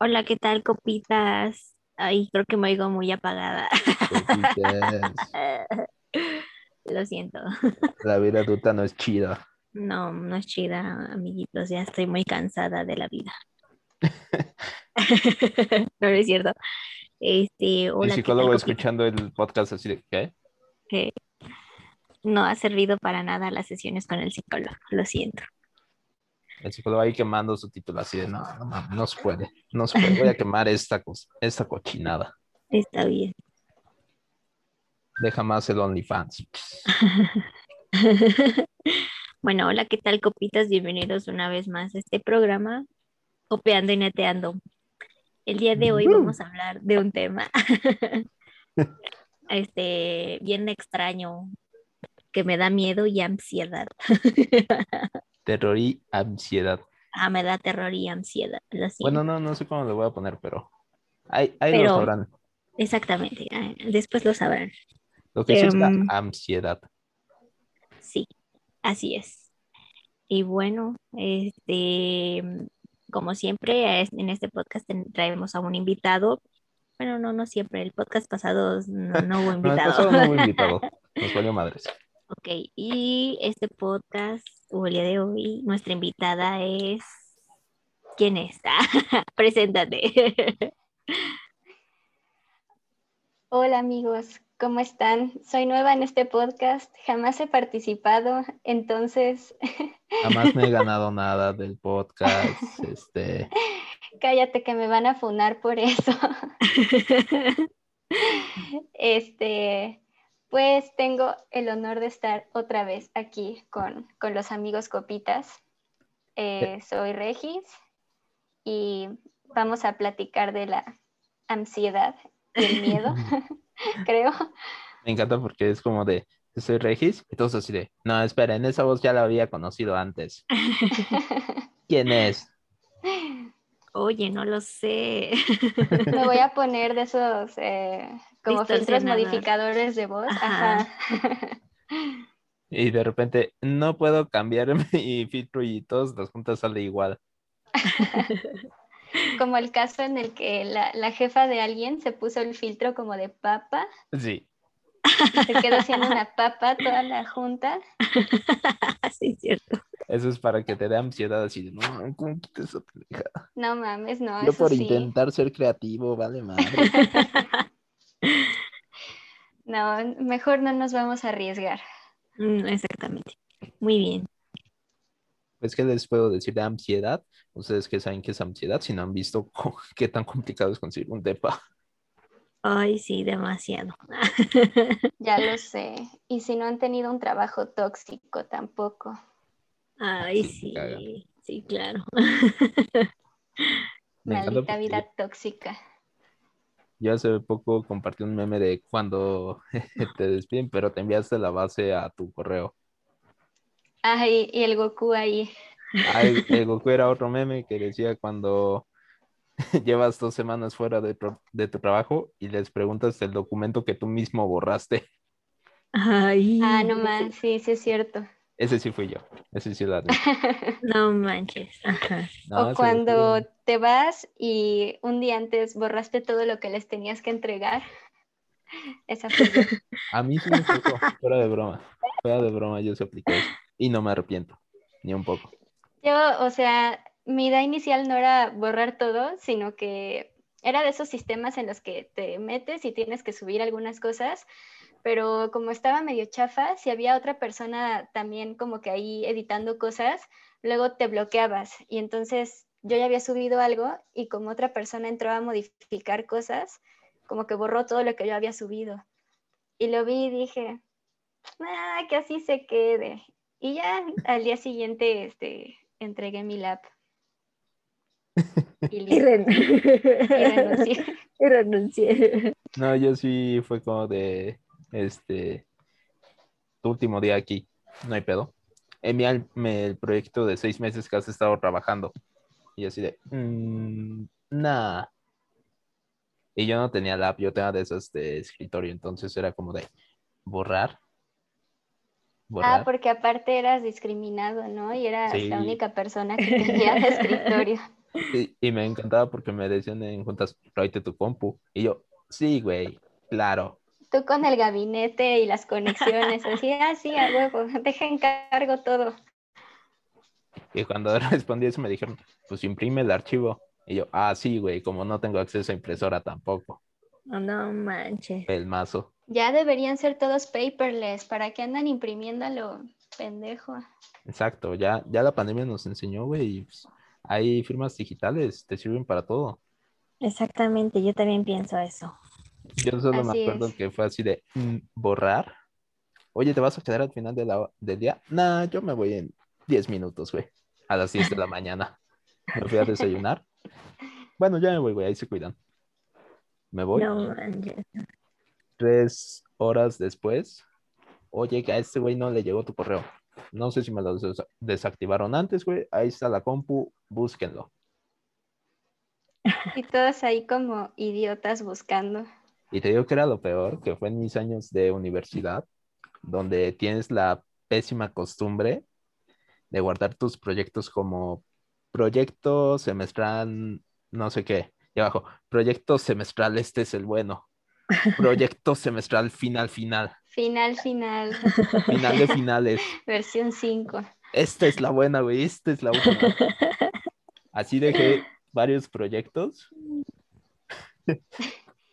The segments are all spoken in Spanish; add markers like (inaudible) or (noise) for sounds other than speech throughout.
Hola, ¿qué tal, copitas? Ay, creo que me oigo muy apagada. Copitas. (laughs) Lo siento. La vida adulta no es chida. No, no es chida, amiguitos. Ya estoy muy cansada de la vida. (laughs) No, no es cierto. Este, El hola, ¿qué psicólogo tal, escuchando el podcast así de, ¿qué? Que no ha servido para nada las sesiones con el psicólogo. Lo siento. El psicólogo ahí quemando su título así de, no, no, mames, no se puede, no se puede, voy a (laughs) quemar esta cosa, esta cochinada. Está bien. Deja más el OnlyFans. (laughs) Bueno, hola, ¿qué tal, copitas? Bienvenidos una vez más a este programa, Copeando y Neteando. El día de hoy vamos a hablar de un tema (laughs) este, bien extraño, que me da miedo y ansiedad. Terror y ansiedad. Ah, me da terror y ansiedad. lo. Bueno, no, no sé cómo le voy a poner, pero ahí, ahí Pero- lo sabrán. Exactamente, ah, después lo sabrán. Lo que sí es la em, ansiedad. Sí, así es. Y bueno, este, como siempre, en este podcast traemos a un invitado. Bueno, no, no siempre. El podcast pasado no, no hubo (laughs) No, el invitado. pasado no hubo (laughs) invitado. Nos valió madres. Ok, y este podcast, o el día de hoy, nuestra invitada es. ¿Quién es? (laughs) Preséntate. Hola amigos, ¿cómo están? Soy nueva en este podcast, jamás he participado, entonces (laughs) Jamás me he ganado nada del podcast. Este, (laughs) cállate que me van a funar por eso. Este, pues tengo el honor de estar otra vez aquí con, con los amigos Copitas. Eh, soy Regis y vamos a platicar de la ansiedad y el miedo, (laughs) (laughs) creo. me encanta porque es como de, soy Regis, y todos así de, no, espera, en esa voz ya la había conocido antes. (laughs) ¿Quién es? Oye, no lo sé. Me voy a (laughs) poner de esos eh, como filtros modificadores de voz. Ajá. Ajá. (laughs) Y de repente, no puedo cambiar mi (laughs) filtro y todos las juntas sale igual. Como el caso en el que la, la jefa de alguien se puso el filtro como de papa Sí, se quedó haciendo una papa toda la junta. Sí, es cierto. Eso es para que te dé ansiedad así de, no, ¿cómo quitas esa pendejada? No mames, no, Yo eso por sí. intentar ser creativo, vale madre. (laughs) No, mejor no nos vamos a arriesgar. Mm, Exactamente. Muy bien. Pues, ¿qué les puedo decir de ansiedad? Ustedes que saben qué es ansiedad, si no han visto (laughs) qué tan complicado es conseguir un depa. Ay, sí, demasiado. (laughs) Ya lo sé. Y si no han tenido un trabajo tóxico tampoco. Ay, Sí, sí, caga. sí, claro. (laughs) Me Maldita vida tóxica. Yo hace poco compartí un meme de cuando (laughs) te despiden, pero te enviaste la base a tu correo. Ay, y el Goku ahí. Ah, (laughs) el, Goku era otro meme que decía cuando llevas dos semanas fuera de, de tu trabajo y les preguntas el documento que tú mismo borraste. Ay, Ah, no más, sí, sí es cierto. Ese sí fui yo. Ese sí la (laughs) No manches. Ajá. o cuando te vas y un día antes borraste todo lo que les tenías que entregar. (laughs) Esa fue yo. (laughs) A mí sí me tocó, fuera de broma. Fuera de broma, yo se apliqué eso. Y no me arrepiento, ni un poco. Yo, o sea, mi idea inicial no era borrar todo, sino que era de esos sistemas en los que te metes y tienes que subir algunas cosas, pero como estaba medio chafa, si había otra persona también como que ahí editando cosas, luego te bloqueabas y entonces yo ya había subido algo y como otra persona entró a modificar cosas, como que borró todo lo que yo había subido. Y lo vi y dije, ah, que así se quede. Y ya al día siguiente este, entregué mi lap. (laughs) Y Y, ren- y renuncié. (laughs) y renuncié. No, yo sí fue como de, este, tu último día aquí, no hay pedo. Envíame el proyecto de seis meses que has estado trabajando. Y así de, "Mm, nah. Y yo no tenía la app, yo tenía de esas de escritorio, entonces era como de borrar. borrar. Ah, porque aparte eras discriminado, ¿no? Y eras Sí. la única persona que tenía de escritorio. (laughs) Y, y me encantaba porque me decían en juntas, tráete tu compu. Y yo, sí, güey, claro. Tú con el gabinete y las conexiones, así, ah, sí, a huevo, (laughs) deja en cargo todo. Y cuando (laughs) respondí eso me dijeron, pues imprime el archivo. Y yo, ah, sí, güey, como no tengo acceso a impresora tampoco. Oh, no manches. El mazo. Ya deberían ser todos paperless, ¿para qué andan imprimiéndolo, pendejo? Exacto, ya, ya la pandemia nos enseñó, güey. y, pues, hay firmas digitales, te sirven para todo. Exactamente, yo también pienso eso. Yo solo me acuerdo es. que fue así de mm, borrar. Oye, ¿te vas a quedar al final de la, del día? Nah, yo me voy en 10 minutos, güey. A las 10 de la mañana. Me fui a desayunar. Bueno, ya me voy, güey, ahí se cuidan. Me voy. No. Tres horas después. Oye, que a este güey no le llegó tu correo. No sé si me lo des- desactivaron antes, güey. Ahí está la compu, búsquenlo. Y todos ahí como idiotas buscando. Y te digo que era lo peor, que fue en mis años de universidad, donde tienes la pésima costumbre de guardar tus proyectos como proyecto semestral, no sé qué, y abajo, proyecto semestral, este es el bueno. (laughs) Proyecto semestral final, final, Final, final, final de finales. (laughs) versión 5. Esta es la buena, güey, esta es la última. (laughs) Así dejé varios proyectos,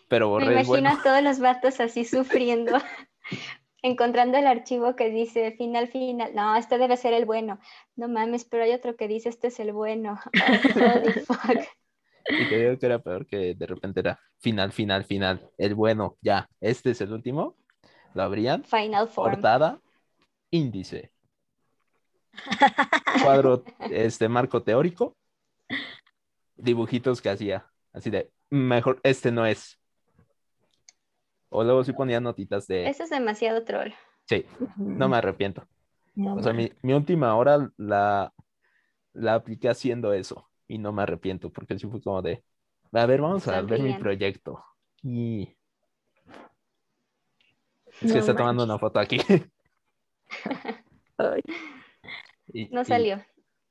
pero Me borré el imagino bueno. a todos los vatos así sufriendo, (laughs) encontrando el archivo que dice final, final. No, este debe ser el bueno. No mames, pero hay otro que dice este es el bueno. (laughs) Fuck. Y te digo que era peor que de repente era final, final, final. El bueno, ya, este es el último. Lo abrían, Final form. portada, índice. Cuadro, este marco teórico, dibujitos que hacía. Así de, mejor, este no es. O luego sí ponía notitas de, Eso es demasiado troll. sí, no me arrepiento. No O sea, mi, mi última hora la, la apliqué haciendo eso y no me arrepiento porque sí fue como de, a ver, vamos a ver mi proyecto. Y es No que está tomando una foto aquí. Ay. Y- No y salió.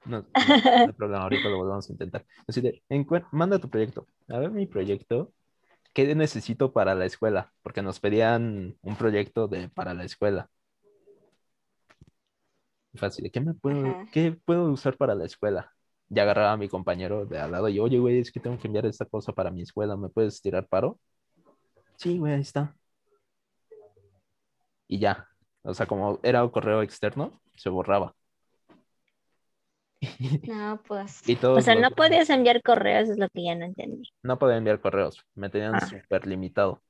No, (laughs) no, no hay problema, ahorita lo volvemos a intentar. Así de, manda tu proyecto. A ver mi proyecto. ¿Qué necesito para la escuela? Porque nos pedían un proyecto de para la escuela. De, ¿qué me puedo, Ajá. qué puedo usar para la escuela? Ya agarraba a mi compañero de al lado y, oye, güey, es que tengo que enviar esta cosa para mi escuela, ¿me puedes tirar paro? Sí, güey, ahí está. Y ya. O sea, como era un correo externo, se borraba. (laughs) No, pues. Y todos O sea, los- no podías enviar correos, es lo que ya no entendí. No podía enviar correos, me tenían Ah. súper limitado.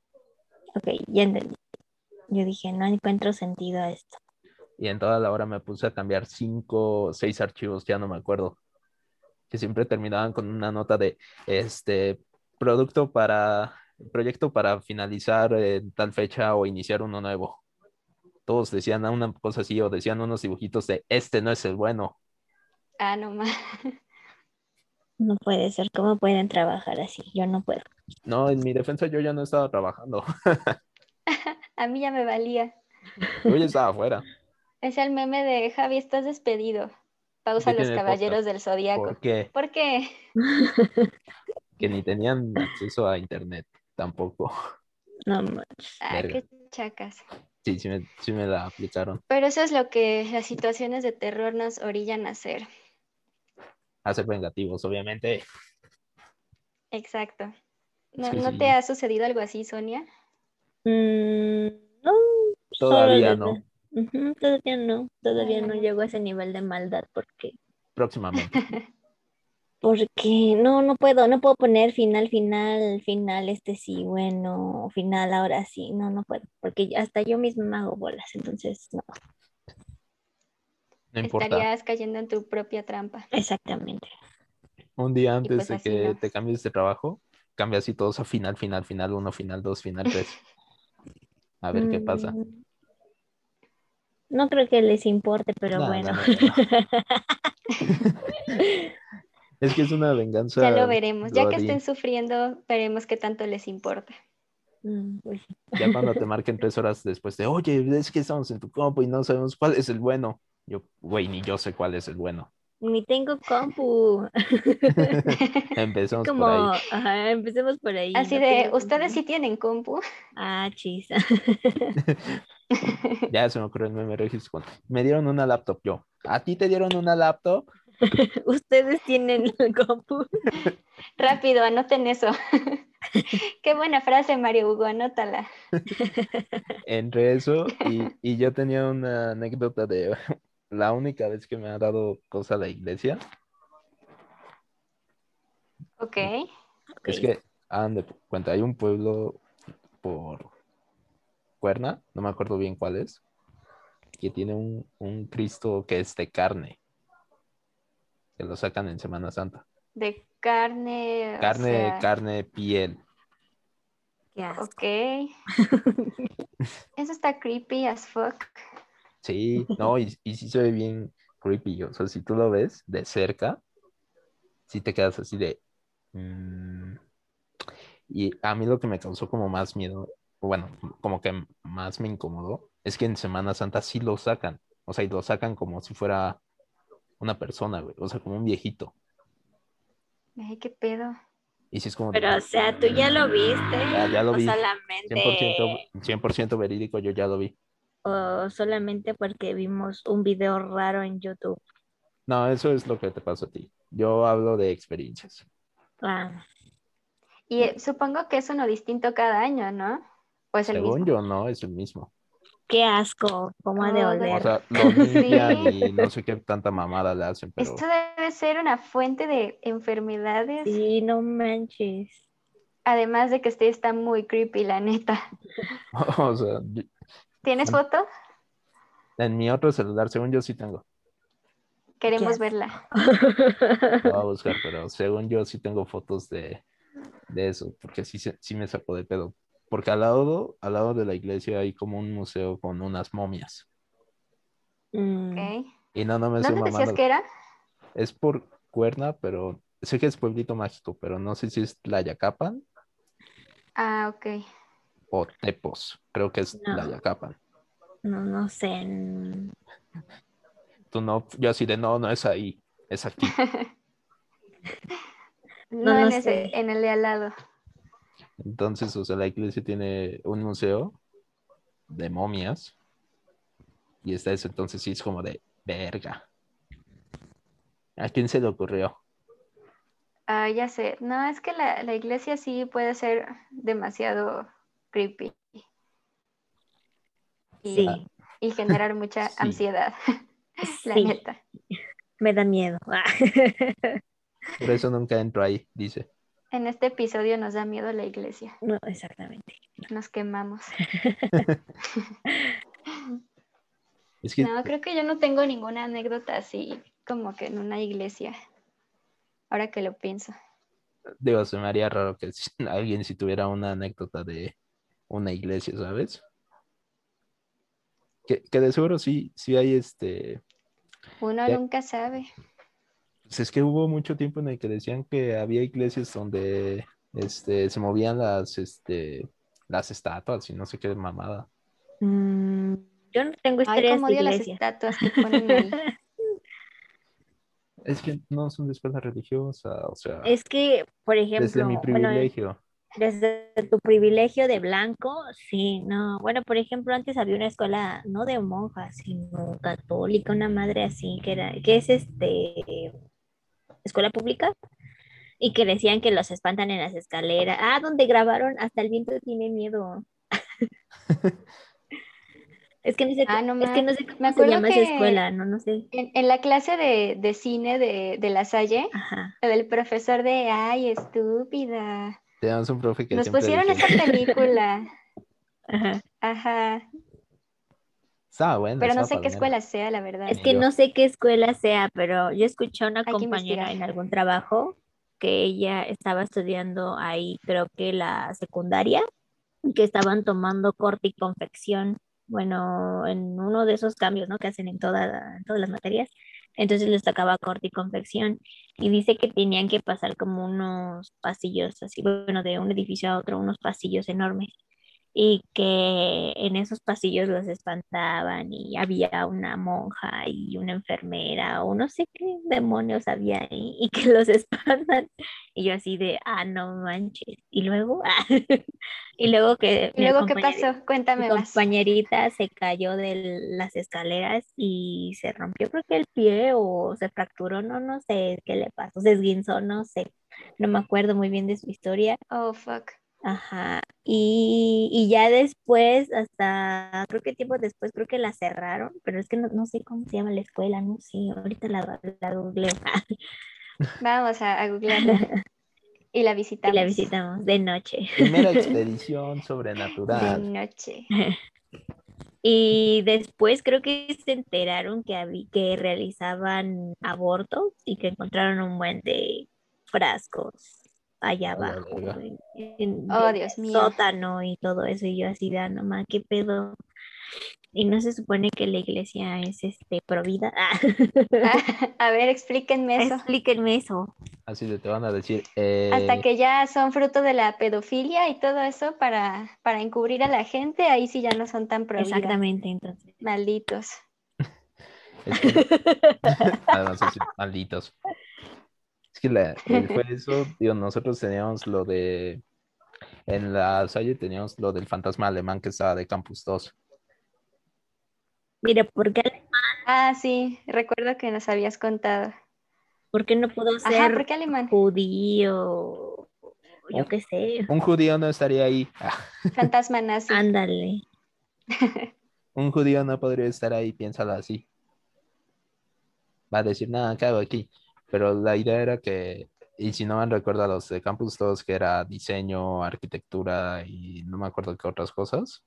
Ok, ya entendí. Yo dije, no encuentro sentido a esto. Y en toda la hora me puse a cambiar cinco o seis archivos, ya no me acuerdo. Que siempre terminaban con una nota de este producto para proyecto para finalizar en tal fecha o iniciar uno nuevo. Todos decían una cosa así o decían unos dibujitos de este no es el bueno. Ah, no más. (laughs) No puede ser, ¿cómo pueden trabajar así? Yo no puedo. No, en mi defensa yo ya no estaba trabajando. (laughs) (laughs) A mí ya me valía. Yo ya estaba afuera. Es el meme de Javi, estás despedido. Pausa los caballeros podcast. del zodiaco. Porque ¿Por qué? que ni tenían acceso a internet tampoco. No manches. Ah, Verga. qué chacas. Sí, sí me, sí me la aplicaron. Pero eso es lo que las situaciones de terror nos orillan a hacer. A ser vengativos, obviamente. Exacto. ¿No, Sí, ¿no sí. te ha sucedido algo así, Sonia? Mm, no. Todavía no. Todavía no. Todavía no llego a ese nivel de maldad porque Próximamente. (laughs) porque no no puedo, no puedo poner final final, final este sí, bueno, final ahora sí. No, no puedo, porque hasta yo misma me hago bolas, entonces no. No importa. Estarías cayendo en tu propia trampa. Exactamente. Un día antes pues de que no. te cambies de trabajo, cambia así todos a final, final, final uno, final dos, final tres. A ver qué pasa. Mm, No creo que les importe, pero No, bueno. (laughs) Es que es una venganza. Ya lo veremos. Ya que estén sufriendo, veremos qué tanto les importa. Mm, pues. Ya cuando te marquen tres horas después de, oye, es que estamos en tu compu y no sabemos cuál es el bueno. Yo, güey, ni yo sé cuál es el bueno. Ni tengo compu. (laughs) Empezamos Como, por ahí. ajá, empecemos por ahí. Así no de, ¿ustedes compu. sí tienen compu? Ah, chis. (laughs) Ya se me ocurrió el meme registro. con, Me dieron una laptop yo. ¿A ti te dieron una laptop? (laughs) Ustedes tienen compu. Rápido, anoten eso. Qué buena frase, Mario Hugo, anótala. Entre eso y, y yo tenía una anécdota de la única vez que me ha dado cosa la iglesia. Ok. Es que, hagan de cuenta, hay un pueblo por Cuerna, no me acuerdo bien cuál es, que tiene un, un Cristo que es de carne, que lo sacan en Semana Santa. De carne. o Carne, sea, carne, piel. Ok. (laughs) Eso está creepy as fuck. Sí, no, y, y sí se ve bien creepy. O sea, si tú lo ves de cerca, sí te quedas así de. mm. Y a mí lo que me causó como más miedo, bueno, como que más me incomodó, es que en Semana Santa sí lo sacan. O sea, y lo sacan como si fuera una persona, güey. O sea, como un viejito. Ay, qué pedo. Y sí es como. de, Pero, o sea, tú ya lo viste. Ya- ya lo o vi. Solamente, 100%, 100% verídico, yo ya lo vi. O solamente porque vimos un video raro en YouTube. No, eso es lo que te pasó a ti. Yo hablo de experiencias. Ah, Y eh, supongo que es uno distinto cada año, ¿no? O es el Según mismo. yo, no, es el mismo. qué asco, cómo ha de Oh, oler. O sea, lo limpian (laughs) Sí. y no sé qué tanta mamada le hacen, pero Esto debe ser una fuente de enfermedades. Sí, no manches. Además de que este está muy creepy, la neta. (laughs) o sea, ¿Tienes foto? en mi otro celular, según yo sí tengo. Queremos verla. (laughs) Lo voy a buscar, pero según yo sí tengo fotos de, de eso, porque sí, sí me sacó de pedo. Porque al lado, al lado de la iglesia hay como un museo con unas momias. Mm, Ok. Y no, no me ¿Dónde decías mamando. que era? Es por Cuerna, pero sé que es pueblito mágico, pero no sé si es Tlayacapan Ah, ok. O Tepos. Creo que es No. Tlayacapan. no, no sé. Tú no, yo así de no, no es ahí, es aquí. (laughs) No, no en, sé. ese, en el de al lado. Entonces, o sea, la iglesia tiene un museo de momias y está eso, entonces sí es como de verga. ¿A quién se le ocurrió? Ah, ya sé. No, es que la, la iglesia sí puede ser demasiado creepy Sí, y generar (laughs) mucha Sí. ansiedad, (laughs) la sí, neta. me da miedo. (laughs) Por eso nunca entro ahí, dice. En este episodio nos da miedo la iglesia. No, exactamente. Nos quemamos. Es que No, creo que yo no tengo ninguna anécdota así como que en una iglesia. Ahora que lo pienso. digo, se me haría raro que alguien si tuviera una anécdota de una iglesia, ¿sabes? Que, que de seguro sí, sí hay este. Uno Ya- nunca sabe. Pues es que hubo mucho tiempo en el que decían que había iglesias donde este, se movían las, este, las estatuas y no sé qué mamada. Mm, yo no tengo Ay, historias cómo de las estatuas que ponen ahí. (laughs) Es que no son de escuela religiosa, o sea, Es que, por ejemplo, desde mi bueno, privilegio. Desde tu privilegio de blanco, sí, no. Bueno, por ejemplo, antes había una escuela, no de monjas, sino católica, una madre así, que era, que es este, escuela pública, y que decían que los espantan en las escaleras. Ah, donde grabaron Hasta el viento tiene miedo. (laughs) Es que no sé, Ah, no es que no sé cómo me se acuerdo llama esa escuela, no, no sé. En, en la clase de, de cine de, de la Salle, Ajá. el profesor de, ay, estúpida. Tenemos un profe que Nos pusieron esa película. (laughs) Ajá. Ajá. Estaba bueno. Pero no sé qué palomera". escuela sea, la verdad. Es que yo. no sé qué escuela sea, pero yo escuché a una compañera en algún trabajo que ella estaba estudiando ahí, creo que la secundaria, y que estaban tomando corte y confección, bueno, en uno de esos cambios, ¿no? Que hacen en, toda, en todas las materias. Entonces les tocaba corte y confección y dice que tenían que pasar como unos pasillos así, bueno, de un edificio a otro, unos pasillos enormes. Y que en esos pasillos los espantaban y había una monja y una enfermera o no sé qué demonios había ahí y que los (laughs) espantan y yo así de, ah, no manches. Y luego, (laughs) y luego que... ¿Y luego qué pasó? Cuéntame mi compañerita se cayó de las escaleras y se rompió creo que el pie o se fracturó, no, no sé qué le pasó, se esguinzó, no sé, no me acuerdo muy bien de su historia. Oh, fuck. Ajá. Y, y, ya después, hasta creo que tiempo después, creo que la cerraron, pero es que no, no sé cómo se llama la escuela, no sé, ahorita la, la googleo. (laughs) Vamos a, a googlearla. (laughs) Y la visitamos. Y la visitamos de noche. Primera (laughs) expedición sobrenatural. De noche. Y después creo que se enteraron que, que realizaban abortos y que encontraron un buen de frascos allá abajo, en, oh, Dios mío. sótano y todo eso, y yo así de, ah, no más, qué pedo. Y no se supone que la iglesia es este provida. (laughs) (laughs) a ver, explíquenme eso. Explíquenme eso. Así te van a decir. Eh, Hasta que ya son fruto de la pedofilia y todo eso para, para encubrir a la gente, ahí sí ya no son tan provida. Exactamente, entonces. Malditos. (laughs) Además, malditos que (laughs) fue eso, digo, nosotros teníamos lo de, en la Salle teníamos lo del fantasma alemán que estaba de Campus 2. Mire, ¿por qué alemán? Ah, sí, recuerdo que nos habías contado. ¿Por qué no pudo ser Ajá, ¿por qué alemán? judío? Yo qué sé. Un judío no estaría ahí. (laughs) Fantasma nazi. Ándale. (laughs) un judío no podría estar ahí, piénsalo así. Va a decir, nada, ¿qué hago aquí? Pero la idea era que, y si no me recuerdo los de Campus 2, que era diseño, arquitectura y no me acuerdo qué otras cosas,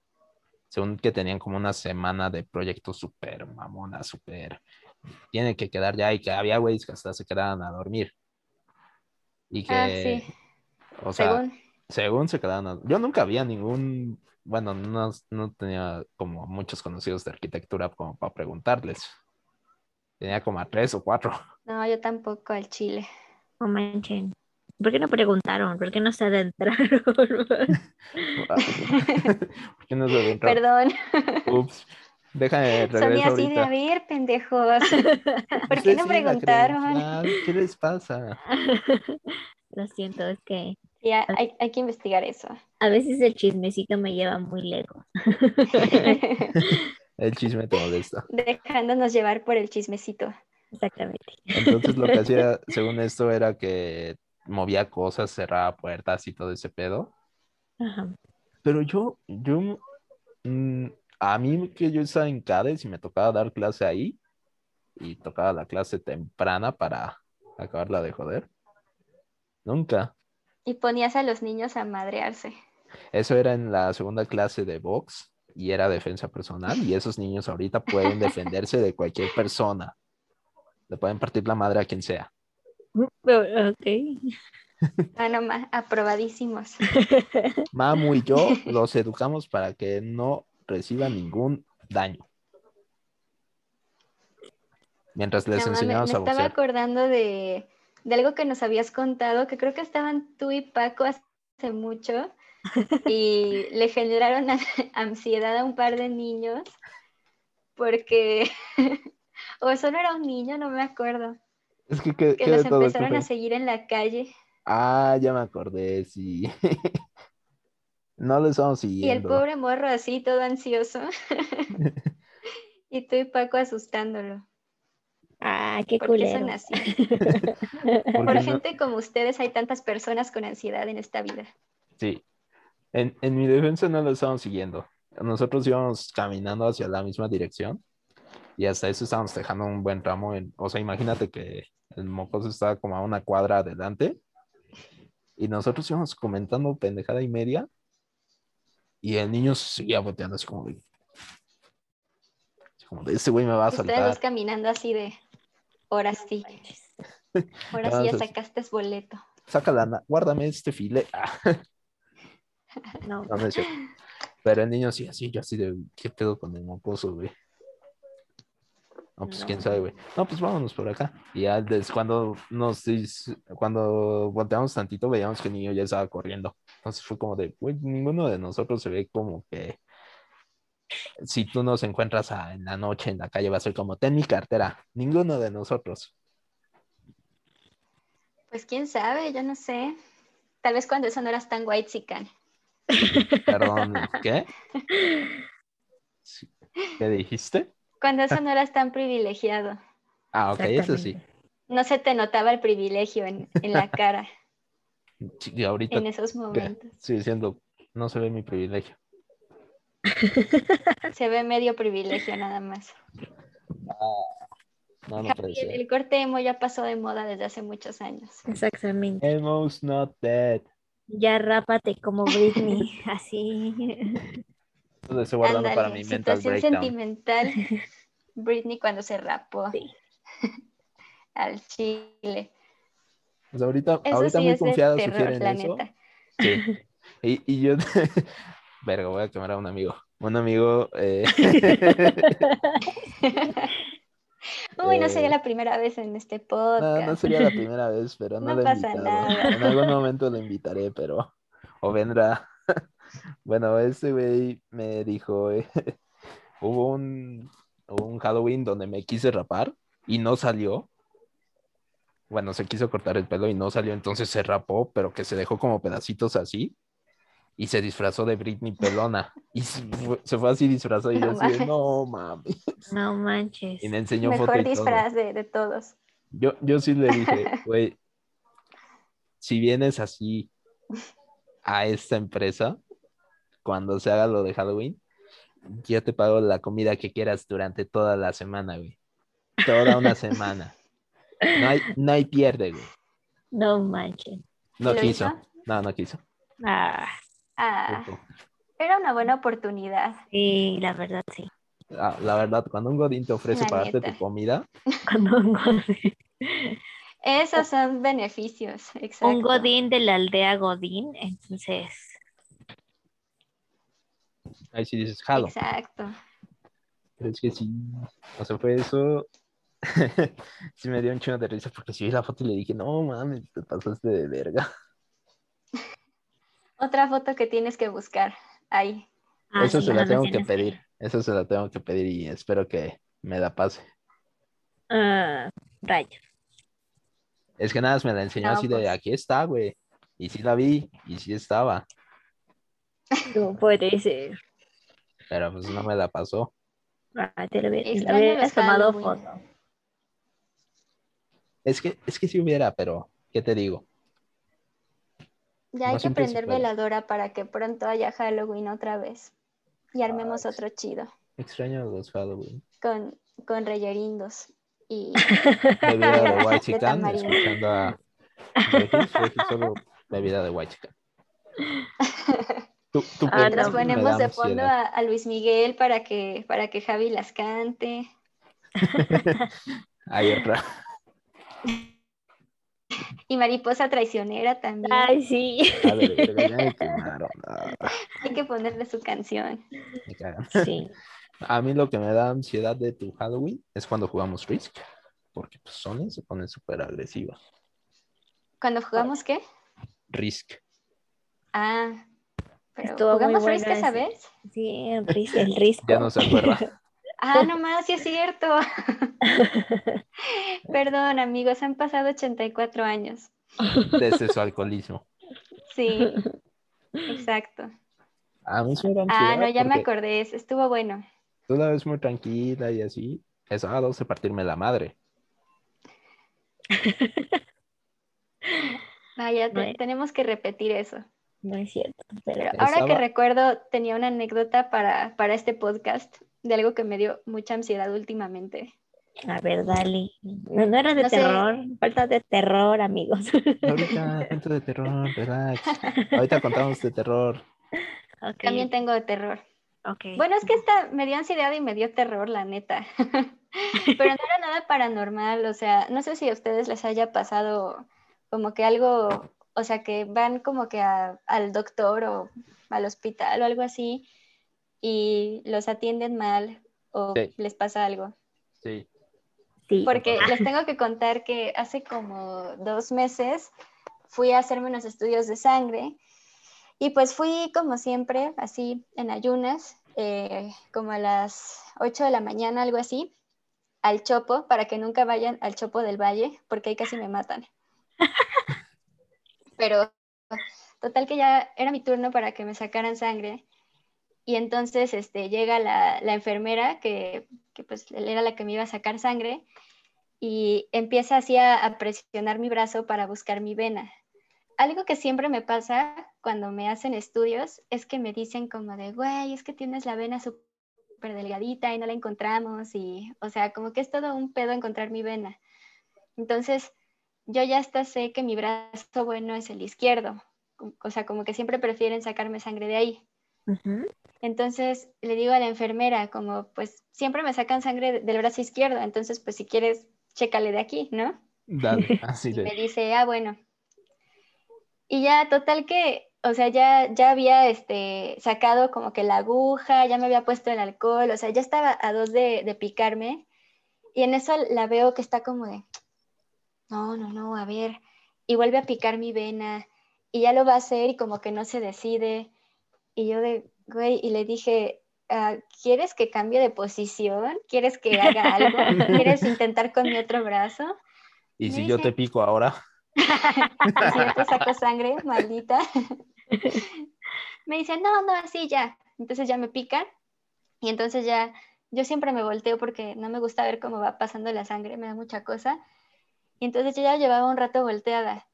según que tenían como una semana de proyectos súper mamona, súper, tiene que quedar ya y que había güeyes que hasta se quedaban a dormir. Y que, ah, sí. o sea, según, se quedaban a, yo nunca había ningún, bueno, no, no tenía como muchos conocidos de arquitectura como para preguntarles. Tenía como a tres o cuatro. No, yo tampoco al chile. No manchen. ¿Por qué no preguntaron? ¿Por qué no se adentraron? (laughs) ¿Por qué no se adentraron? Perdón. Ups. Déjame Son así de a ver, pendejos. (laughs) ¿Por qué no preguntaron? ¿Qué les pasa? (laughs) Lo siento, es que. Ya, hay, hay, que investigar eso. A veces el chismecito me lleva muy lejos. el chisme te molesta. Dejándonos llevar por el chismecito. Exactamente. Entonces lo que (laughs) hacía, según esto, era que movía cosas, cerraba puertas y todo ese pedo. Ajá. Pero yo, yo, mm, a mí que yo estaba en CADES y me tocaba dar clase ahí, y tocaba la clase temprana para acabarla de joder. Nunca. Y ponías a los niños a madrearse. Eso era en la segunda clase de box y era defensa personal y esos niños ahorita pueden (laughs) defenderse de cualquier persona. Le pueden partir la madre a quien sea. Ok. (laughs) Ah, no, aprobadísimos. (laughs) Mamu y yo los educamos para que no reciban ningún daño. Mientras les enseñamos a boxear. Me estaba acordando de, de algo que nos habías contado, que creo que estaban tú y Paco hace mucho (laughs) y le generaron ansiedad a un par de niños porque o solo era un niño, no me acuerdo. Es que, que, los empezaron a seguir en la calle. Ah, ya me acordé, sí. no les vamos siguiendo. Y el pobre morro así, todo ansioso. (laughs) y tú y Paco asustándolo. Ah, qué culero. son así? (laughs) Por, gente como ustedes hay tantas personas con ansiedad en esta vida. Sí. En, en mi defensa no lo estamos siguiendo. Nosotros íbamos caminando hacia la misma dirección y hasta eso estábamos dejando un buen ramo. En, o sea, imagínate que el mocoso estaba como a una cuadra adelante y nosotros íbamos comentando pendejada y media y el niño seguía boteando así como de, como de ese güey me va a saltar. Ustedes caminando así de, ahora sí. Ahora (laughs) sí ya sacaste boleto. Sácala, guárdame este file. (laughs) no. no, no es cierto. Pero el niño sí, así, yo así de, ¿qué pedo con el mocoso, güey? No, pues No. quién sabe, güey. No, pues vámonos por acá. Y ya des- cuando nos cuando volteamos tantito, veíamos que el niño ya estaba corriendo. Entonces fue como de, güey, ninguno de nosotros se ve como que si tú nos encuentras a- en la noche en la calle, va a ser como, ten mi cartera. Ninguno de nosotros. Pues quién sabe, yo no sé. Tal vez cuando eso no eras tan white sican. Perdón, ¿qué? (laughs) ¿Qué dijiste? Cuando eso no eras tan privilegiado. Ah, ok, eso sí. No se te notaba el privilegio en, en la (laughs) cara Sí, y ahorita en esos momentos. sigue siendo, no se ve mi privilegio. (laughs) Se ve medio privilegio nada más. No, no ser. el corte emo ya pasó de moda desde hace muchos años. Exactamente. Emo's not dead. Ya rápate como Britney, (laughs) así. Lo estoy guardando para mi mental situación breakdown. sentimental. (laughs) Britney cuando se rapó Sí. (laughs) al chile. Pues ahorita, Eso ahorita sí muy terror, sugieren eso. Sí. (laughs) Y, y yo, verga, voy a quemar a un amigo. Un amigo, eh, Uy, no sería Eh, la primera vez en este no, podcast. no sería la primera vez, pero no, No lo he pasa invitado. nada. En algún momento lo invitaré, pero o vendrá. Bueno, este güey me dijo, eh, (laughs) hubo un, un Halloween donde me quise rapar y no salió. Bueno, se quiso cortar el pelo y no salió, entonces se rapó, pero que se dejó como pedacitos así. Y se disfrazó de Britney Pelona. (laughs) Y se fue, se fue así disfrazado y yo No así de, no mames. No manches. Y me enseñó foto Mejor y todo. disfraz de, de todos. Yo, yo sí le dije, (laughs) güey, si vienes así a esta empresa, cuando se haga lo de Halloween, yo te pago la comida que quieras durante toda la semana, güey. Toda una (laughs) semana. No hay, no hay pierde, güey. No manches. No ¿Lo quiso. hizo? No, no quiso. Ah, Ah, era una buena oportunidad. sí, la verdad sí. Ah, La verdad, cuando un godín te ofrece La pagarte neta. tu comida, (laughs) Cuando un godín, Esos son beneficios, exacto. un godín de la aldea Godín, entonces, ahí sí dices, jalo. Exacto. Pero es que sí, o sea, fue eso. (laughs) sí me dio un chingo de risa porque si vi la foto y le dije, no mames, te pasaste de verga. (laughs) Otra foto que tienes que buscar ahí. ah, Eso sí, se la tengo que pedir. Eso se la tengo que pedir y espero que me la pase. Ah, rayos. Es que nada, más me la enseñó No, así de pues. aquí está, güey. Y sí la vi, y sí estaba, No puede ser. Pero pues no me la pasó. Ah, te lo hubieras tomado foto. Es que, es que si hubiera, pero, ¿qué te digo? Ya No hay que prender veladora para que pronto haya Halloween otra vez. Y armemos otro chido. Extraño los Halloween. Con, con reyerindos. Y (laughs) Bebida de (laughs) White De escuchando a Regis, Regis solo bebida de White Chicken. (laughs) Tu Ah, nos ponemos de fondo a, a Luis Miguel para que, para que Javi las cante. (laughs) Hay otra. Y Mariposa Traicionera también. Ay, sí. A ver, verga, ya me (laughs) quemaron. Ah, Hay que ponerle su canción. Sí. (laughs) A mí lo que me da ansiedad de tu Halloween es cuando jugamos Risk. Porque pues, Sony se pone súper agresiva. Cuando jugamos, ¿qué? Risk. Ah, pero Estuvo muy ¿jugamos bueno Risk esa vez? Sí, el ris- el (laughs) risco. Ya no se acuerda. (laughs) Ah, nomás, sí es cierto. (laughs) Perdón, amigos, han pasado 84 años. Desde su alcoholismo. Sí, exacto. A mí me. Ah, no, ya me acordé, es- estuvo bueno. Tú la ves muy tranquila y así. Es a dos de partirme la madre. Vaya, te- Bueno. tenemos que repetir eso. No es cierto, pero ahora que recuerdo, tenía una anécdota para, para este podcast de algo que me dio mucha ansiedad últimamente. a ver, dale. No, no era de No sé. terror, falta de terror, amigos. Ahorita, cuento de terror, relax. Ahorita contamos de terror. También tengo de terror. ok. Bueno, es que esta me dio ansiedad y me dio terror, la neta. (laughs) Pero no era nada paranormal, o sea, no sé si a ustedes les haya pasado como que algo, o sea, que van como que a- al doctor o al hospital o algo así y los atienden mal o Sí. les pasa algo. Sí. Sí. Porque les tengo que contar que hace como dos meses fui a hacerme unos estudios de sangre y pues fui como siempre, así en ayunas, eh, como a las 8 de la mañana, algo así, al Chopo, para que nunca vayan al Chopo del Valle, porque ahí casi me matan. (laughs) Pero total que ya era mi turno para que me sacaran sangre. Y entonces este, llega la, la enfermera, que, que, pues era la que me iba a sacar sangre, y empieza así a, presionar mi brazo para buscar mi vena algo que siempre me pasa cuando me hacen estudios es que me dicen como de, güey, es que tienes la vena súper delgadita y no la encontramos y, o sea, como que es todo un pedo encontrar mi vena. Entonces, yo ya hasta sé que mi brazo bueno es el izquierdo, o sea, como que siempre prefieren sacarme sangre de ahí. Entonces, le digo a la enfermera, como, pues, siempre me sacan sangre del brazo izquierdo, entonces, pues, si quieres, chécale de aquí, ¿no? Dale, (laughs) así de... Me dice, ah, bueno, y ya, total que, o sea, ya, ya había este, sacado como que la aguja, ya me había puesto el alcohol, o sea, ya estaba a dos de, de picarme. Y en eso la veo que está como de, no, no, no, a ver. Y vuelve a picar mi vena. Y ya lo va a hacer y como que no se decide. Y yo de, güey, y le dije, ah, ¿quieres que cambie de posición? ¿Quieres que haga algo? (laughs) ¿Quieres intentar con mi otro brazo? ¿Y si yo te pico ahora? (laughs) si yo te saco sangre, (laughs) maldita. me dice, no, no, así ya. Entonces ya me pica y entonces ya, yo siempre me volteo porque no me gusta ver cómo va pasando la sangre, me da mucha cosa. Y entonces yo ya llevaba un rato volteada.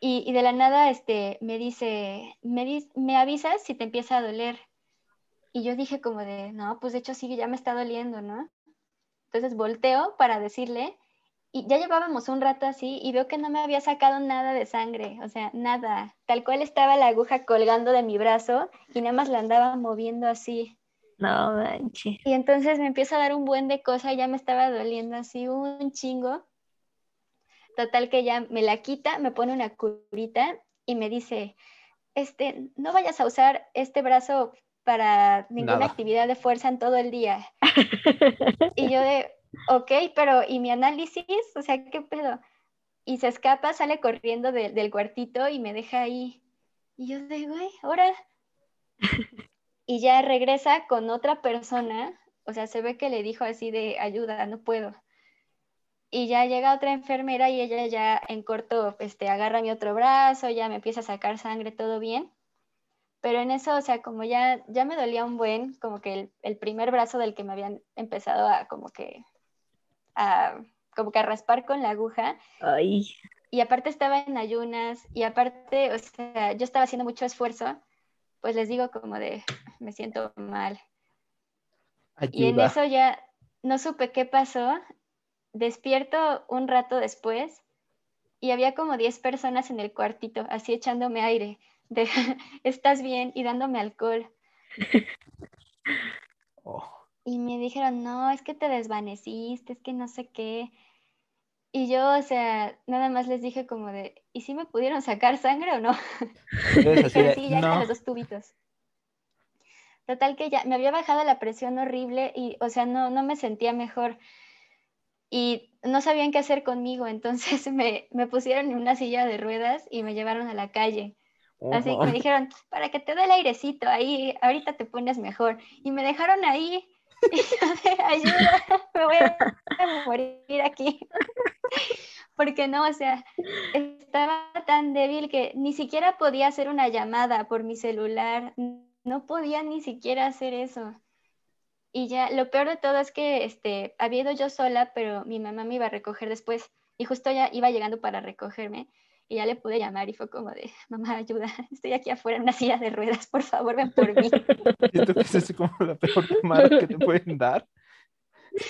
Y, y de la nada este, me dice, me, me avisas si te empieza a doler. Y yo dije como de, no, pues de hecho sí, ya me está doliendo, ¿no? Entonces volteo para decirle y ya llevábamos un rato así y veo que no me había sacado nada de sangre, o sea, nada. Tal cual estaba la aguja colgando de mi brazo y nada más la andaba moviendo así. No manches. Y entonces me empieza a dar un buen de cosa, ya me estaba doliendo así un chingo. Total que ya me la quita, me pone una curita y me dice, este, no vayas a usar este brazo para ninguna actividad de fuerza en todo el día. (laughs) y yo de, ok, pero ¿y mi análisis? O sea, ¿qué pedo? Y se escapa, sale corriendo del cuartito y me deja ahí. Y yo digo, güey, ahora. (laughs) y ya regresa con otra persona, o sea, se ve que le dijo así de ayuda, no puedo. Y ya llega otra enfermera y ella ya en corto este, agarra mi otro brazo, ya me empieza a sacar sangre, todo bien. Pero en eso, o sea, como ya, ya me dolía un buen, como que el, el primer brazo del que me habían empezado a como que como que a raspar con la aguja. Y aparte estaba en ayunas y aparte, o sea, yo estaba haciendo mucho esfuerzo, pues les digo como de, me siento mal. Y en eso ya no supe qué pasó. Despierto un rato después y había como 10 personas en el cuartito, así echándome aire, de, (laughs) ¿estás bien? y dándome alcohol. (laughs) Oh y me dijeron, no, es que te desvaneciste, es que no sé qué. Y yo, o sea, nada más les dije como de, ¿y si me pudieron sacar sangre o no? (laughs) sí, ya no. los dos tubitos. Total que ya me había bajado la presión horrible y, o sea, no, no me sentía mejor. Y no sabían qué hacer conmigo, entonces (laughs) me, me pusieron en una silla de ruedas y me llevaron a la calle. Así que me (laughs) dijeron, para que te dé el airecito, ahí ahorita te pones mejor. Y me dejaron ahí (laughs) ayuda, me voy a morir aquí. Porque no, o sea, estaba tan débil que ni siquiera podía hacer una llamada por mi celular, no podía ni siquiera hacer eso. Y ya, lo peor de todo es que este, había ido yo sola, pero mi mamá me iba a recoger después y justo ya iba llegando para recogerme y ya le pude llamar y fue como de, (laughs) mamá, ayuda, (laughs) estoy aquí afuera en una silla de ruedas, por favor, ven por mí. (laughs) Siento que es como la peor llamada que te pueden dar.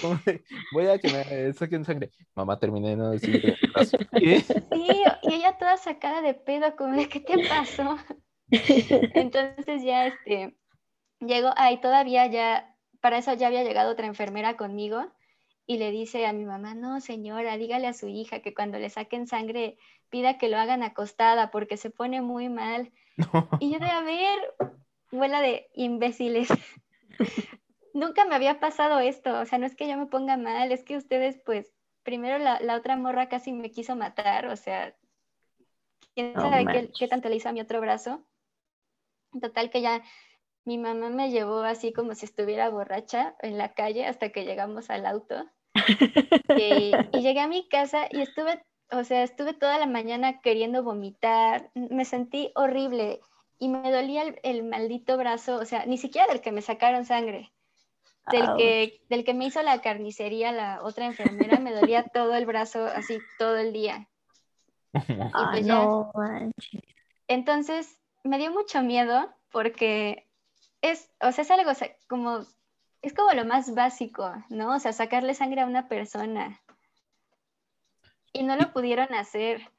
Como de, voy a que me saquen sangre. Mamá, terminé no decir ¿Qué? Sí, y ella toda sacada de pedo, como de, ¿qué te pasó? Entonces ya, este, llegó, ahí todavía ya, para eso ya había llegado otra enfermera conmigo y le dice a mi mamá, no señora, dígale a su hija que cuando le saquen sangre pida que lo hagan acostada porque se pone muy mal. (laughs) Y yo de, a ver, vuela de imbéciles. (laughs) nunca me había pasado esto, o sea, no es que yo me ponga mal, es que ustedes, pues, primero la, la otra morra casi me quiso matar, o sea, quién sabe qué, manches. qué tanto le hizo a mi otro brazo. Total que ya mi mamá me llevó así como si estuviera borracha en la calle hasta que llegamos al auto. Y, (laughs) y llegué a mi casa y estuve, o sea, estuve toda la mañana queriendo vomitar, me sentí horrible y me dolía el, el maldito brazo, o sea, ni siquiera del que me sacaron sangre, del que, del que me hizo la carnicería la otra enfermera, me dolía todo el brazo así todo el día. Ah, pues no. Entonces, me dio mucho miedo porque es, o sea, es algo o sea, como, es como lo más básico, ¿no? O sea, sacarle sangre a una persona. Y no lo pudieron hacer.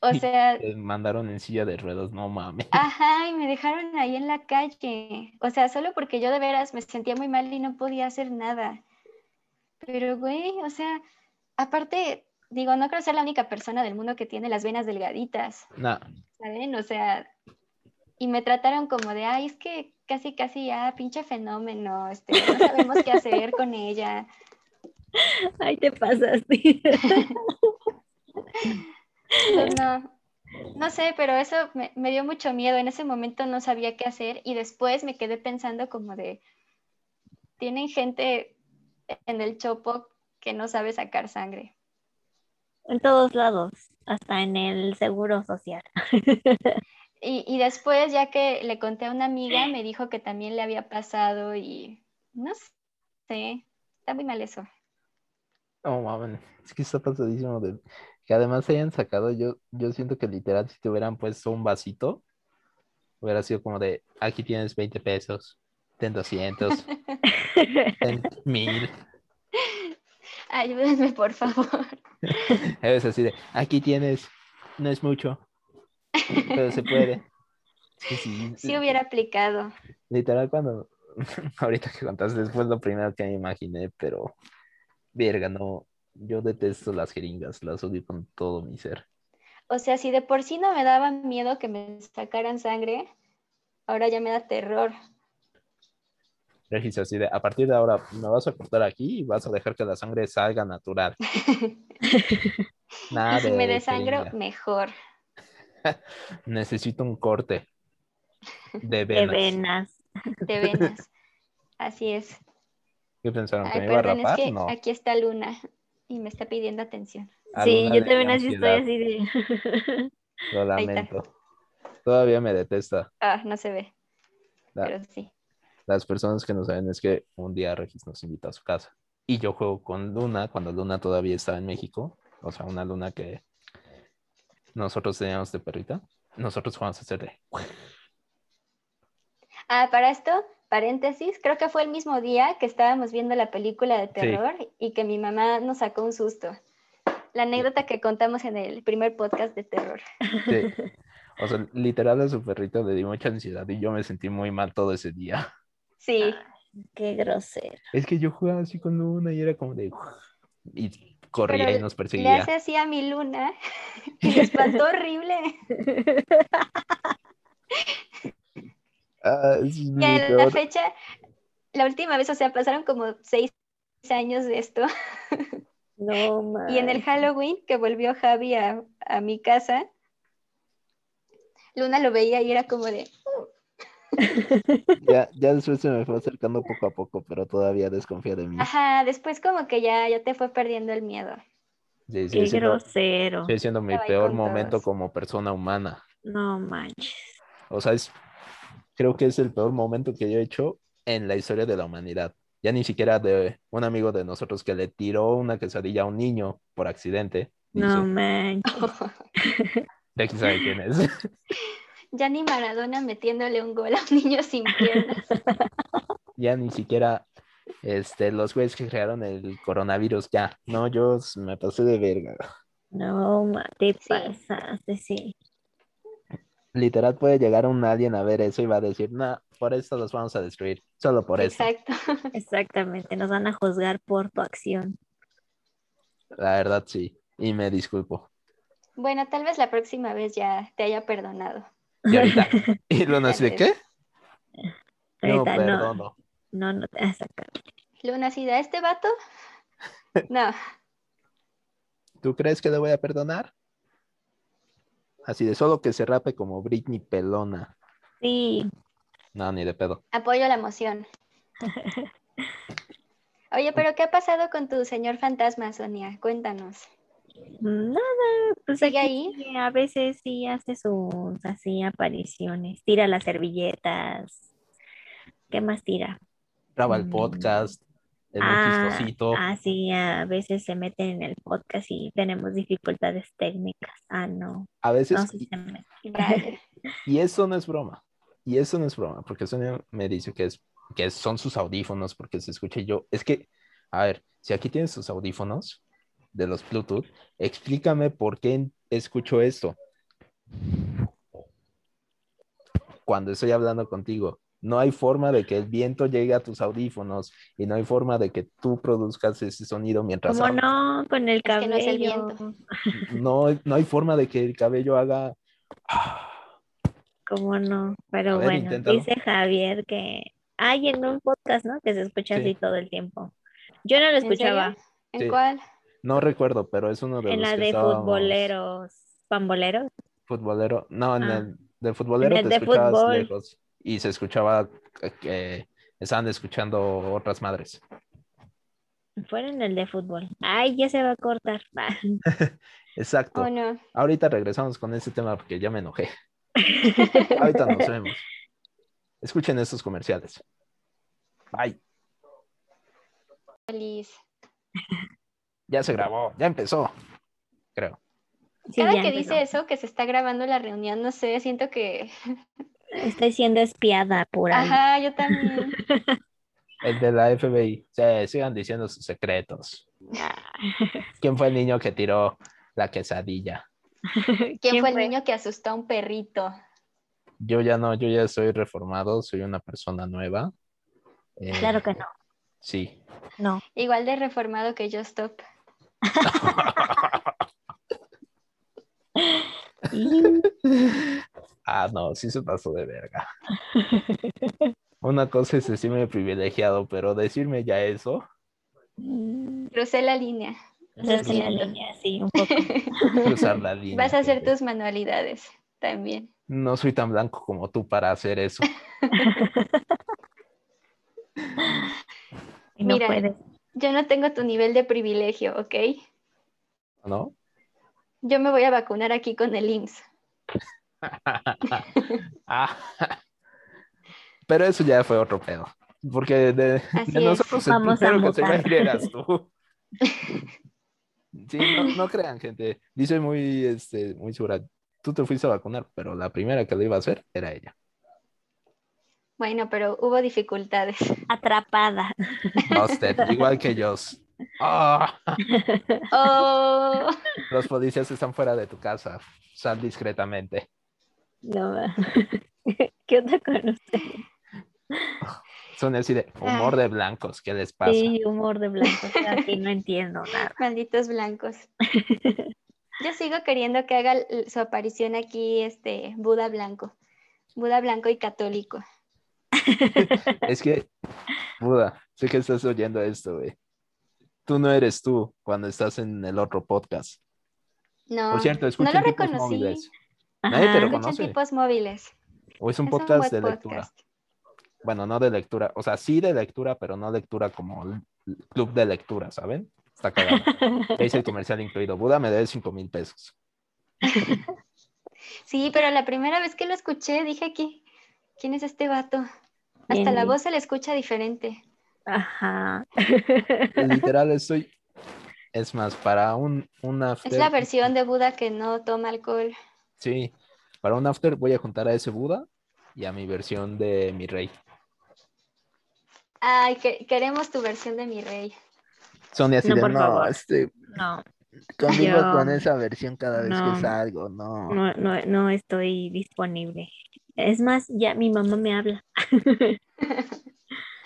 O (laughs) sea, mandaron en silla de ruedas, no mames. ajá, y me dejaron ahí en la calle. O sea, solo porque yo de veras me sentía muy mal y no podía hacer nada. Pero, güey, o sea, aparte, digo, no creo ser la única persona del mundo que tiene las venas delgaditas. Nah, ¿saben? O sea, y me trataron como de, ay, es que casi, casi ya, pinche fenómeno, este, no sabemos qué hacer con ella. Ay, te pasaste. Pues no, no sé, pero eso me, me dio mucho miedo. En ese momento no sabía qué hacer y después me quedé pensando como de, tienen gente en el chopo que no sabe sacar sangre. En todos lados, hasta en el seguro social. Y, y después, ya que le conté a una amiga, me dijo que también le había pasado y no sé, está muy mal eso. no mames. Es que está pasadísimo de que además se hayan sacado. Yo, yo siento que literal, si te hubieran puesto un vasito, hubiera sido como de aquí tienes 20 pesos, ten 200, (laughs) ten 1000. Ayúdenme, por favor. (laughs) Es así de aquí tienes, no es mucho, pero se puede. (laughs) Que sí, Sí hubiera aplicado. Literal, cuando (laughs) ahorita que contaste, fue lo primero que me imaginé, pero verga, no. Yo detesto las jeringas, las odio con todo mi ser. O sea, si de por sí no me daba miedo que me sacaran sangre, ahora ya me da terror. Regis, así de, a partir de ahora me vas a cortar aquí y vas a dejar que la sangre salga natural. (laughs) Nada y si me desangro, mejor. (laughs) Necesito un corte de De venas. venas. De venas. Así es. ¿Qué pensaron? ¿Que Ay, me iba a es rapar? que No. aquí está Luna y me está pidiendo atención. A Sí, Luna yo también así estoy así de... (laughs) Lo lamento. Todavía me detesta. Ah, no se ve, La- pero sí. Las personas que no saben es que un día Regis nos invita a su casa y yo juego con Luna cuando Luna todavía estaba en México, o sea, una Luna que nosotros teníamos de perrita. Nosotros jugamos a hacer de Ah, para esto, paréntesis, creo que fue el mismo día que estábamos viendo la película de terror y que mi mamá nos sacó un susto. La anécdota que contamos en el primer podcast de terror. Sí. (laughs) O sea, literal a su perrito le di mucha ansiedad y yo me sentí muy mal todo ese día. Sí, Qué grosero. Es que yo jugaba así con Luna y era como de... Y corría Pero y nos le perseguía. hace así a mi Luna (laughs) y le espantó horrible. (laughs) Ah, Y a la peor- fecha, la última vez, o sea, pasaron como seis años de esto. (laughs) No, Y en el. Halloween que volvió Javi a, a mi casa, Luna lo veía y era como de, Ya, ya después se me fue acercando poco a poco, pero todavía desconfía de mí. ajá, después como que ya, ya te fue perdiendo el miedo. Sí, sigue Qué siendo, grosero. sigue siendo mi peor momento todos. como persona humana. No manches. O sea, es, creo que es el peor momento que yo he hecho en la historia de la humanidad. Ya ni siquiera de un amigo de nosotros que le tiró una quesadilla a un niño por accidente. No Dice, manches. (laughs) ya quién sabe quién es. (laughs) ya ni Maradona metiéndole un gol a un niño sin piernas. (laughs) ya ni siquiera este, los güeyes que crearon el coronavirus, ya. No, yo me pasé de verga. No, ma, te Sí. pasaste, sí. Literal puede llegar un alien a ver eso y va a decir, no, por esto los vamos a destruir. Solo por eso. Exacto. (laughs) Exactamente. Nos van a juzgar por tu acción. La verdad, sí. Y me disculpo. Bueno, tal vez la próxima vez ya te haya perdonado. Y ahorita. (laughs) (laughs) Y Luna así de qué? No, Ahorita no. perdono. No, no te vas a sacar. Luna, si da este vato. (laughs) No. ¿Tú crees que le voy a perdonar? Así de solo que se rape como Britney Pelona. Sí, No, ni de pedo. Apoyo la moción. Oye, pero ¿qué ha pasado con tu señor fantasma, Sonia? Cuéntanos. Nada, pues ¿Sigue aquí ahí? a veces sí hace sus así apariciones, tira las servilletas. ¿Qué más tira? Graba el Mm. podcast, es muy Ah, chistosito. ah, sí, a veces se meten en el podcast y tenemos dificultades técnicas. Ah, no, A veces, no, sí y, se mete. Vaya. (laughs) y eso no es broma. Y eso no es broma, porque Sonia me dice que, es, que son sus audífonos, porque se escucha y yo. Es que, a ver, si aquí tienes tus audífonos de los Bluetooth, explícame por qué escucho esto. Cuando estoy hablando contigo, no hay forma de que el viento llegue a tus audífonos y no hay forma de que tú produzcas ese sonido mientras ¿Cómo hablas. no? Con el Es que no es el cabello. viento. No, no hay forma de que el cabello haga. ¿Cómo no? Pero ver, bueno, inténtalo. dice Javier que hay en un podcast, ¿no? Que se escucha Sí. así todo el tiempo. Yo no lo escuchaba ¿En Sí. cuál? No recuerdo, pero es uno de en los la que de estábamos- futboleros, pamboleros. Futbolero. No, en Ah. el de futbolero el te de escuchabas fútbol. lejos y se escuchaba que- estaban escuchando otras madres. Fuera en el de fútbol. Ay, ya se va a cortar. (laughs) Exacto. ¿O no? Ahorita regresamos con ese tema porque ya me enojé. (laughs) Ahorita nos vemos. Escuchen estos comerciales. Bye. Feliz. Ya se grabó, ya empezó. Creo. Sí, Cada que empezó. dice eso, que se está grabando la reunión, no sé, siento que... (laughs) Estoy siendo espiada por ahí. Ajá, yo también. (laughs) El de la FBI. Sí, sigan diciendo sus secretos. Ah, ¿Quién fue el niño que tiró la quesadilla? (laughs) ¿Quién fue el niño que asustó a un perrito? Yo ya no, yo ya soy reformado, soy una persona nueva. Eh, Claro que no. Sí. No. Igual de reformado que yo, stop. (laughs) Ah, no, sí se pasó de verga. Una cosa es decirme privilegiado, pero decirme ya eso, Crucé la línea. es la línea, sí, un poco. cruzar la línea. Vas a hacer tus manualidades también. No soy tan blanco como tú para hacer eso. (laughs) Y no Mira. puedes. Yo no tengo tu nivel de privilegio, ¿ok? ¿No? Yo me voy a vacunar aquí con el IMSS. (laughs) Ah. Pero eso ya fue otro pedo. Porque de, nosotros el Vamos a primero que se ir eras tú. (laughs) Sí, no, no crean, gente. Dice muy, este, muy segura. Tú te fuiste a vacunar, pero la primera que lo iba a hacer era ella. Bueno, pero hubo dificultades. (laughs) Atrapada. Busted, igual que ellos. Ah, (laughs) Oh, los policías están fuera de tu casa. Sal discretamente. No. (laughs) ¿Qué onda con usted? Son así de humor de blancos. ¿Qué les pasa? Sí, humor de blanco. Aquí no entiendo nada. malditos blancos. Yo sigo queriendo que haga su aparición aquí este Buda blanco. Buda blanco y católico. (laughs) Es que, Buda, sé que estás oyendo esto, güey. Tú no eres tú cuando estás en el otro podcast. No, Por cierto, no lo reconocí. móviles. Nadie te Ajá. tipos móviles. O es un Es podcast de lectura. podcast. Bueno, no de lectura. O sea, sí de lectura, pero no lectura como el club de lectura, ¿saben? Está cagado. Ahí dice el comercial incluido. Buda me debe 5 mil pesos. (laughs) Sí, pero la primera vez que lo escuché dije que ¿quién es este vato? Hasta la voz se le escucha diferente. Ajá. (laughs) Literal, estoy. Es más, para un, un after. Es la versión de Buda que no toma alcohol. Sí, para un after voy a juntar a ese Buda y a mi versión de mi rey. Ay, que, queremos tu versión de mi rey. Sonia así No, de, por no, favor. este, No, conmigo Yo- con esa versión cada vez no. que salgo, no. no, no, no estoy disponible. Es más, ya mi mamá me habla. (laughs)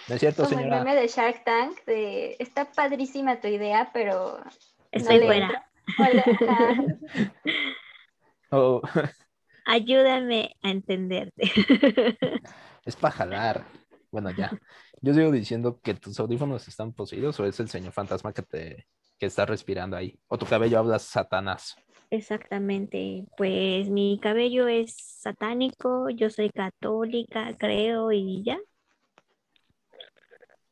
No es cierto, Como el meme de Shark Tank de está padrísima tu idea, pero Estoy le fuera. Oh, (laughs) Ayúdame a entenderte. (laughs) es para jalar. Bueno, ya. Yo sigo diciendo que tus audífonos están poseídos o es el señor fantasma que te que está respirando ahí. O tu cabello habla Satanás. Exactamente, pues mi cabello es satánico, yo soy católica, creo, y ya.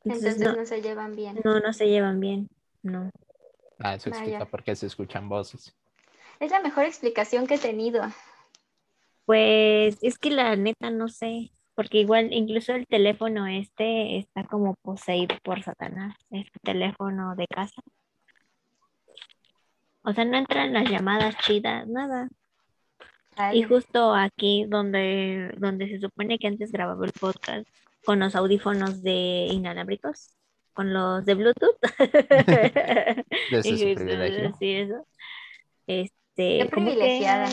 Entonces, no, se llevan bien. No, no se llevan bien, no. Ah, eso explica Vaya. por qué se escuchan voces. Es la mejor explicación que he tenido. Pues es que la neta no sé, porque igual incluso el teléfono este está como poseído por Satanás, el teléfono de casa. O sea, no entran las llamadas chidas, nada. Ay, Y justo aquí donde, donde se supone que antes grababa el podcast, con los audífonos de inalámbricos, con los de Bluetooth. (laughs) (laughs) privilegio. Sí, eso. Este, Qué que, privilegiada.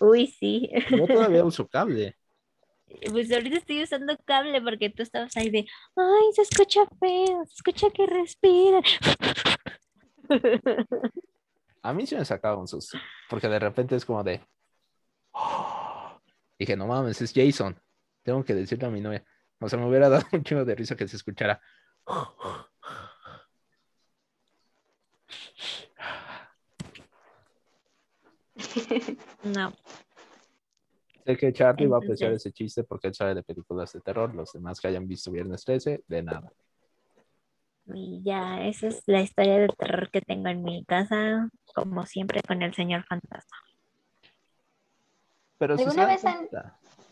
uy, sí. Yo todavía (laughs) uso cable. Pues ahorita estoy usando cable porque tú estabas ahí de, ay, se escucha feo, se escucha que respira. A mí sí me sacaba un susto, porque de repente es como de... Dije, no mames, es Jason. Tengo que decirle a mi novia. O sea, me hubiera dado (laughs) un chingo de risa que se escuchara. No, Sé que Charlie va a apreciar ese chiste porque él sabe de películas de terror. Los demás que hayan visto Viernes 13, de nada. Y ya, esa es la historia de terror que tengo en mi casa, como siempre con el señor fantasma. Pero ¿Alguna vez han-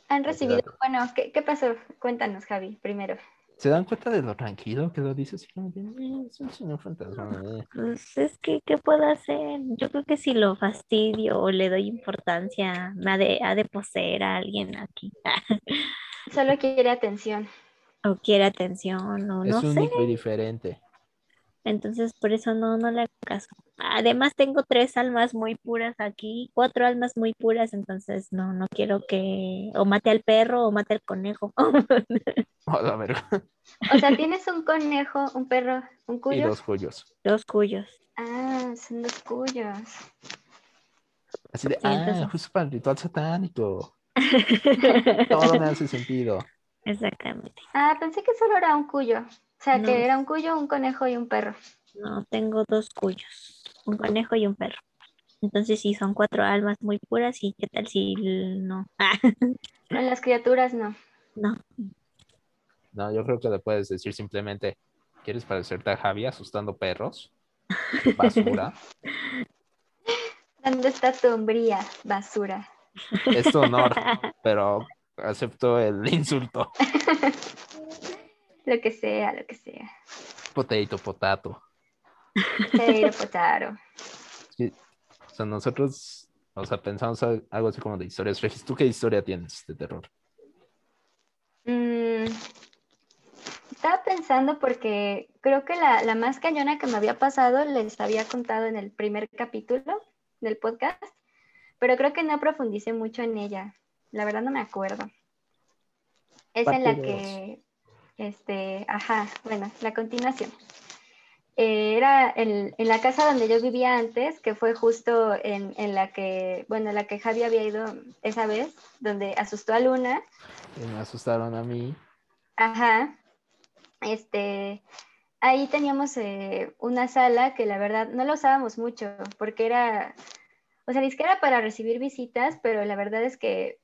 Han recibido, claro. bueno, ¿qué, qué pasó? Cuéntanos, Javi, primero. ¿se dan cuenta de lo tranquilo que lo dice así como de, "Eh, es un señor fantasma? eh". Pues es que, ¿qué puedo hacer? Yo creo que si lo fastidio o le doy importancia, me ha de, ha de poseer a alguien aquí. (laughs) Solo quiere atención. O quiere atención, o Es no sé. único y diferente. Entonces, por eso no, no le hago caso. Además, tengo tres almas muy puras aquí, cuatro almas muy puras, entonces no, no quiero que o mate al perro o mate al conejo. (laughs) O sea, tienes un conejo, un perro, un Y cuyo. dos cuyos. Los cuyos. Ah, son dos cuyos. Así de, Sí, ah, entonces- justo para el ritual satánico. (laughs) Todo me hace sentido. Exactamente. Ah, pensé que solo era un cuyo. O sea, No. que era un cuyo, un conejo y un perro. No, tengo dos cuyos, un conejo y un perro. Entonces, sí, son cuatro almas muy puras y qué tal si no. Ah, (laughs) En las criaturas no. no, No, yo creo que le puedes decir simplemente, ¿quieres parecerte a Javi asustando perros? (laughs) Basura. ¿Dónde está tu hombría, basura? Es tu honor, (laughs) pero acepto el (laughs) insulto. (laughs) Lo que sea, lo que sea. Potato, potato. Pero potaro. Sí, O sea, nosotros, o sea, pensamos algo así como de historias. Regis, ¿tú qué historia tienes de terror? Mm, estaba pensando porque creo que la, la más cañona que me había pasado les había contado en el primer capítulo del podcast, pero creo que no profundicé mucho en ella. La verdad no me acuerdo. Es en la que, este, ajá, bueno, la continuación. Eh, era en, en la casa donde yo vivía antes, que fue justo en, en la que, bueno, la que Javi había ido esa vez, donde asustó a Luna. Que me asustaron a mí. Ajá. Este, ahí teníamos eh, una sala que la verdad no la usábamos mucho porque era, o sea, que era para recibir visitas, pero la verdad es que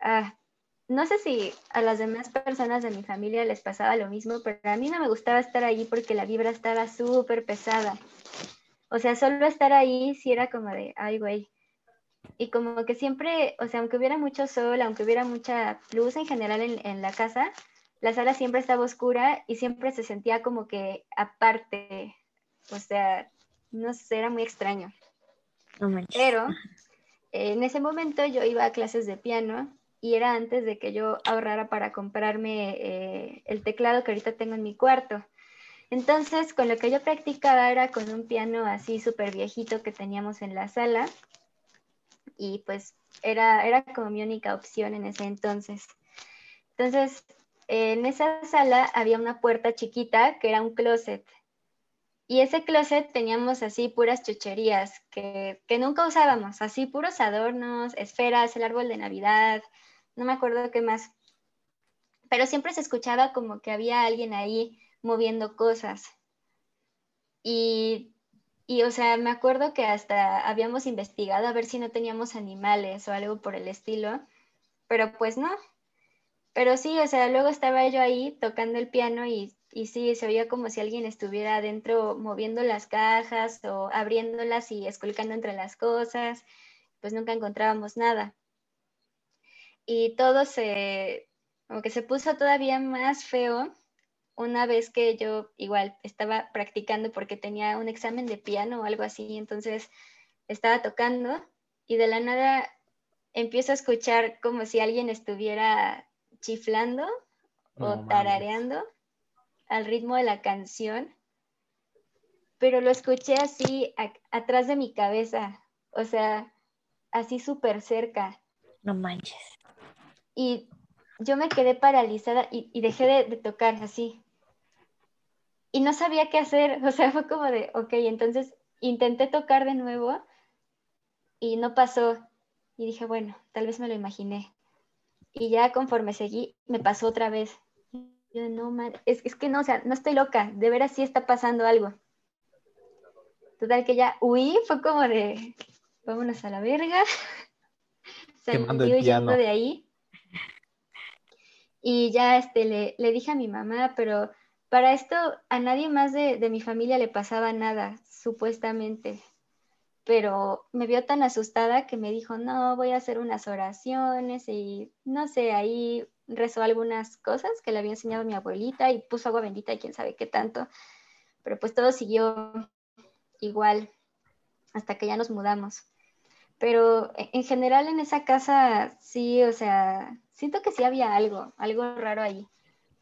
ah, no sé si a las demás personas de mi familia les pasaba lo mismo, pero a mí no me gustaba estar allí porque la vibra estaba súper pesada. O sea, solo estar ahí sí era como de, ay, güey. Y como que siempre, o sea, aunque hubiera mucho sol, aunque hubiera mucha luz en general en, en la casa, la sala siempre estaba oscura y siempre se sentía como que aparte. O sea, no sé, era muy extraño. no. Pero eh, en ese momento yo iba a clases de piano y era antes de que yo ahorrara para comprarme eh, el teclado que ahorita tengo en mi cuarto. Entonces, con lo que yo practicaba era con un piano así súper viejito que teníamos en la sala y pues era, era como mi única opción en ese entonces. Entonces, en esa sala había una puerta chiquita que era un closet. Y ese closet teníamos así puras chucherías que, que nunca usábamos, así puros adornos, esferas, el árbol de Navidad, no me acuerdo qué más. pero siempre se escuchaba como que había alguien ahí moviendo cosas. Y, y, o sea, me acuerdo que hasta habíamos investigado a ver si no teníamos animales o algo por el estilo, pero pues no. Pero sí, o sea, luego estaba yo ahí tocando el piano y, y sí, se oía como si alguien estuviera adentro moviendo las cajas o abriéndolas y esculcando entre las cosas, pues nunca encontrábamos nada. Y todo se, como que se puso todavía más feo una vez que yo igual estaba practicando porque tenía un examen de piano o algo así, entonces estaba tocando y de la nada empiezo a escuchar como si alguien estuviera chiflando o tarareando al ritmo de la canción, pero lo escuché así atrás de mi cabeza, o sea, así súper cerca. No manches. Y yo me quedé paralizada y, dejé de, tocar así. Y no sabía qué hacer, (laughs) o sea, fue como de, ok, entonces intenté tocar de nuevo y no pasó. Y dije, bueno, tal vez me lo imaginé. Y ya conforme seguí, me pasó otra vez. Yo, no, es, es que no, o sea, no estoy loca, de veras sí está pasando algo. Total que ya huí, fue como de, vámonos a la verga. (laughs) Quemando el piano. de ahí. Y ya este, le, le, dije a mi mamá, pero para esto a nadie más de, de, mi familia le pasaba nada, supuestamente. Pero me vio tan asustada que me dijo, no, voy a hacer unas oraciones y no sé, ahí rezó algunas cosas que le había enseñado mi abuelita y puso agua bendita y quién sabe qué tanto. Pero pues todo siguió igual hasta que ya nos mudamos. Pero e, en general en esa casa sí, o sea, siento que sí había algo, algo raro ahí.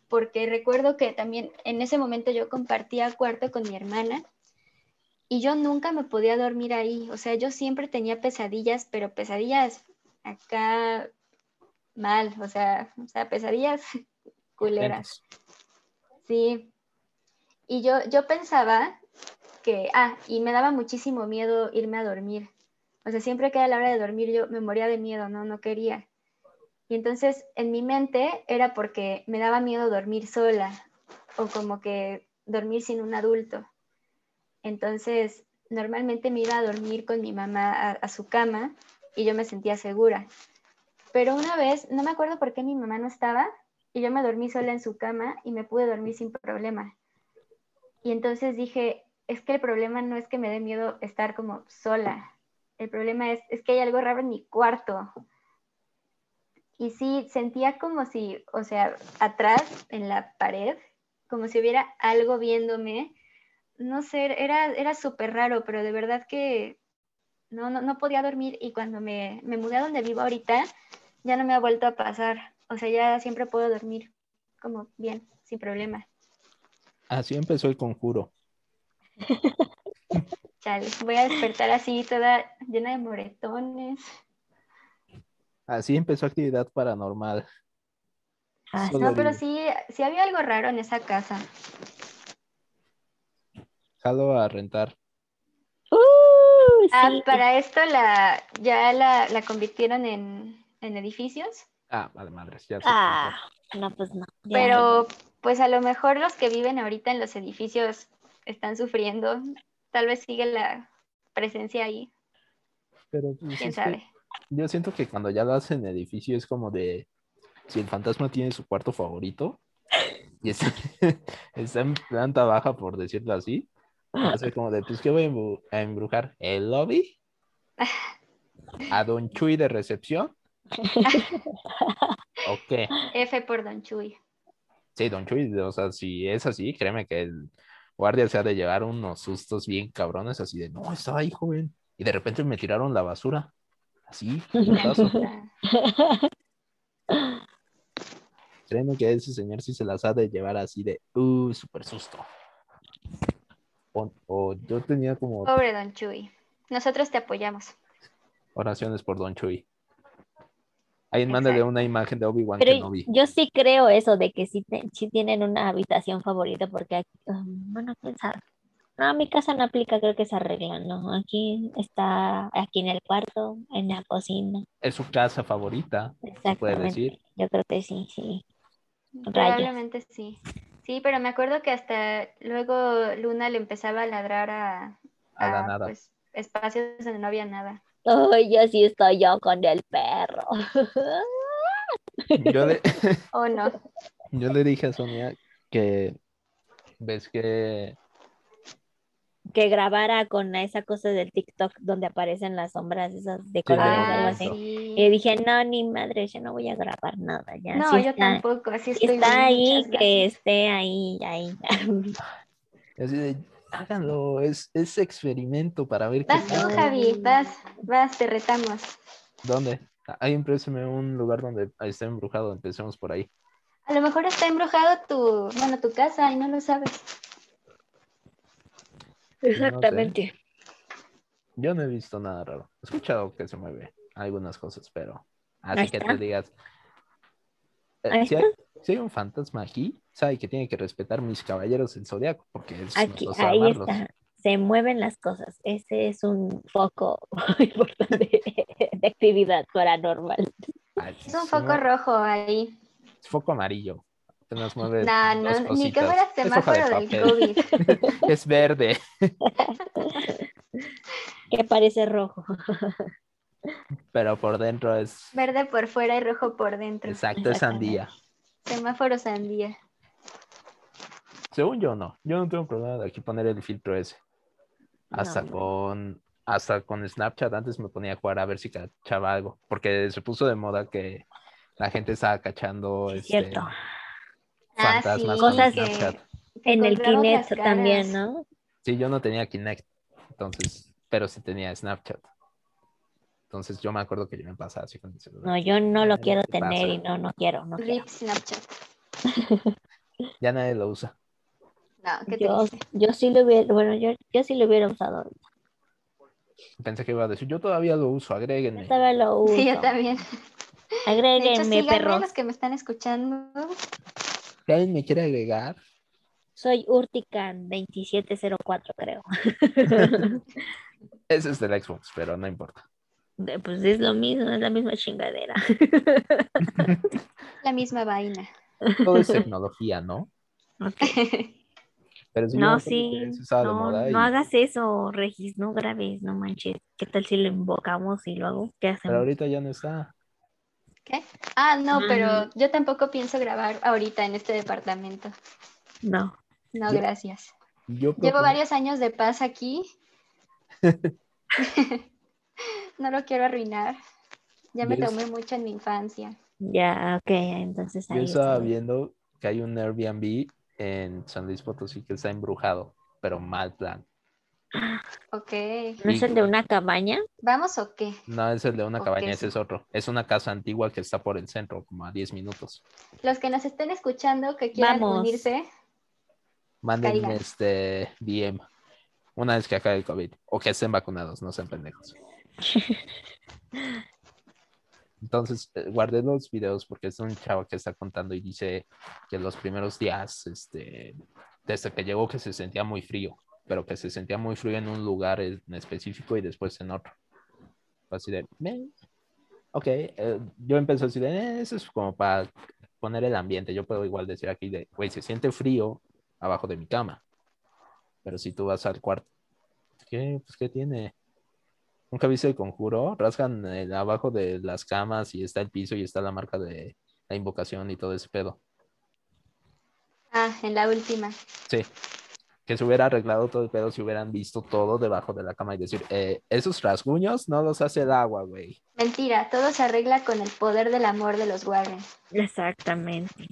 Porque recuerdo que también en ese momento yo compartía cuarto con mi hermana y yo nunca me podía dormir ahí. O sea, yo siempre tenía pesadillas, pero pesadillas acá mal, o sea, o sea pesadillas (laughs) culeras. Sí. Y yo, yo pensaba que, ah, y me daba muchísimo miedo irme a dormir. O sea, siempre que era la hora de dormir yo me moría de miedo, no, no quería. Y entonces en mi mente era porque me daba miedo dormir sola o como que dormir sin un adulto. Entonces normalmente me iba a dormir con mi mamá a, su cama y yo me sentía segura. Pero una vez, no me acuerdo por qué mi mamá no estaba, y yo me dormí sola en su cama y me pude dormir sin problema. Y entonces dije, es que el problema no es que me dé miedo estar como sola, el problema es, es que hay algo raro en mi cuarto. Y sí, sentía como si, o sea, atrás en la pared, como si hubiera algo viéndome. No sé, era, era súper raro, pero de verdad que no, no, no podía dormir y cuando me, me mudé a donde vivo ahorita, ya no me ha vuelto a pasar. O sea, ya siempre puedo dormir como bien, sin problema. Así empezó el conjuro. (laughs) Chale, voy a despertar así toda llena de moretones. Así empezó actividad paranormal. Ah, no, pero sí, sí había algo raro en esa casa. Jalo a rentar. Uh, ah, para esto la, ya la, la convirtieron en, en edificios. Ah, vale, madres, ya. Ah, no, pues no. Pero, pues a lo mejor los que viven ahorita en los edificios están sufriendo. Tal vez sigue la presencia ahí. Pero, pues, ¿quién sabe? Yo siento que cuando ya lo hacen en edificio es como de si el fantasma tiene su cuarto favorito y está, (laughs) en planta baja, por decirlo así, hace como de, pues, ¿qué voy a embrujar? ¿El lobby? ¿A Don Chuy de recepción? ok. F por Don Chuy. Sí, Don Chuy, o sea, si es así, créeme que el guardia se ha de llevar unos sustos bien cabrones, así de, no, estaba ahí, joven. Y de repente me tiraron la basura. Así, (laughs) Créeme que ese señor sí se las ha de llevar así de, uh, súper susto. O, yo tenía como... Pobre Don Chuy. Nosotros te apoyamos. Oraciones por Don Chuy. Ahí mándale una imagen de Obi-Wan Kenobi. Yo sí creo eso de que sí, tienen una habitación favorita porque, aquí, um, bueno, pensar. No, mi casa no aplica, creo que se arregla, ¿no? Aquí está, aquí en el cuarto, en la cocina. Es su casa favorita, se puede decir. Yo creo que sí, sí. Rayos. Probablemente sí. Sí, pero me acuerdo que hasta luego Luna le empezaba a ladrar a, A la nada. pues, espacios donde no había nada. Ay, yo sí estoy yo con el perro. Yo le, (laughs) ¿O no? (laughs) yo le dije a Sonia que ves que que grabara con esa cosa del TikTok donde aparecen las sombras esas de colores o algo Ah, así. sí. Y dije, no, ni madre, yo no voy a grabar nada. Ya, No, yo está, tampoco, así estoy está bien, ahí, que esté ahí, ahí. (laughs) así de, háganlo, es, es experimento para ver qué Vas tú, tal". Javi, vas, vas, te retamos. ¿Dónde? Ahí impréseme un lugar donde esté embrujado, empecemos por ahí. A lo mejor está embrujado tu, bueno, tu casa y no lo sabes. Exactamente. Yo no he visto nada raro. He escuchado que se mueve algunas cosas, pero así Ahí que está. te digas. eh, si, hay, si hay un fantasma aquí, sabe que tiene que respetar mis caballeros del zodiaco, porque es Aquí, los ahí amarlos. está. Se mueven las cosas. Ese es un foco (laughs) importante de actividad paranormal. Ay, Es un foco rojo ahí. es foco amarillo. Apenas mueve No, no, ni de semáforo del. COVID. (laughs) Es verde. (laughs) Que parece rojo. (laughs) pero por dentro es Verde por fuera y rojo por dentro. exacto, es sandía. Semáforo sandía. Según yo no, yo no tengo problema de aquí poner el filtro ese. Hasta No. con hasta con Snapchat antes me ponía a jugar a ver si cachaba algo, porque se puso de moda que la gente estaba cachando Sí, este, cierto. Ah, fantasmas sí, con Cosas que- Snapchat. que En el Kinect también. ¿no? Sí, yo no tenía Kinect, entonces, pero sí tenía Snapchat. Entonces yo me acuerdo que yo me pasaba así con el celular. No, yo no lo quiero tener y no, no quiero, no quiero. Rip Snapchat. (laughs) Ya nadie lo usa. No, qué Yo, triste. yo sí lo hubiera, bueno, yo, yo sí lo hubiera usado. ahorita. Pensé que iba a decir, yo todavía lo uso, agréguenme. Esta vez lo uso. Sí, yo también. De hecho, Agréguenme, síganme perros. los que me están escuchando. Si alguien me quiere agregar, Soy Urtican 2704, creo. (laughs) ese es del Xbox, pero no importa. Pues es lo mismo, es la misma chingadera. (laughs) La misma vaina. Todo es tecnología, ¿no? (laughs) Pero me No, sí, no, y- no hagas eso, Regis, no grabes, no manches. ¿Qué tal si lo invocamos y luego qué Pero hacemos? ahorita ya no está. ¿Qué? Ah, no, pero Mm. yo tampoco pienso grabar ahorita en este departamento. No. No, Yo- gracias. Yo Llevo varios años de paz aquí. (laughs) (laughs) no lo quiero arruinar. Ya me Yo es- tomé mucho en mi infancia. Ya, ok, entonces Yo ahí estaba está. viendo que hay un Airbnb en San Luis Potosí que está embrujado, pero mal plan. Ok. ¿No es el de una cabaña? ¿Vamos o qué? No es el de una cabaña, ese es otro. Es una casa antigua que está por el centro, como a 10 minutos. Los que nos estén escuchando que quieran Vamos. unirse, Manden este DM una vez que acabe el COVID o que estén vacunados, no sean pendejos. (laughs) Entonces, eh, guardé los videos porque es un chavo que está contando y dice que los primeros días, este, desde que llegó, que se sentía muy frío, pero que se sentía muy frío en un lugar en específico y después en otro. Así de, "Meh". ok, eh, yo empecé así de, "Eh, eso es como para poner el ambiente. Yo puedo igual decir aquí de, güey, se siente frío abajo de mi cama, pero si tú vas al cuarto, ¿qué? Pues, ¿qué tiene? ¿Nunca viste el conjuro? Rasgan el abajo de las camas y está el piso y está la marca de la invocación y todo ese pedo. ah, en la última. Sí. Que se hubiera arreglado todo el pedo si hubieran visto todo debajo de la cama y decir, eh, esos rasguños no los hace el agua, güey. Mentira, todo se arregla con el poder del amor de los Warren. Exactamente,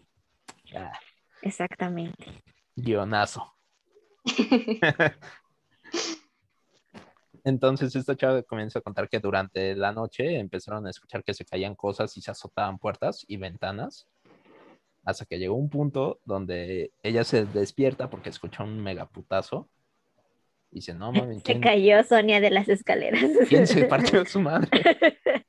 Ah, exactamente. guionazo. (laughs) Entonces esta chava comienza a contar que durante la noche empezaron a escuchar que se caían cosas y se azotaban puertas y ventanas, hasta que llegó un punto donde ella se despierta porque escucha un megaputazo y dice, no (laughs) mames, Se ¿quién, cayó Sonia de las escaleras. quién se partió su madre? (laughs)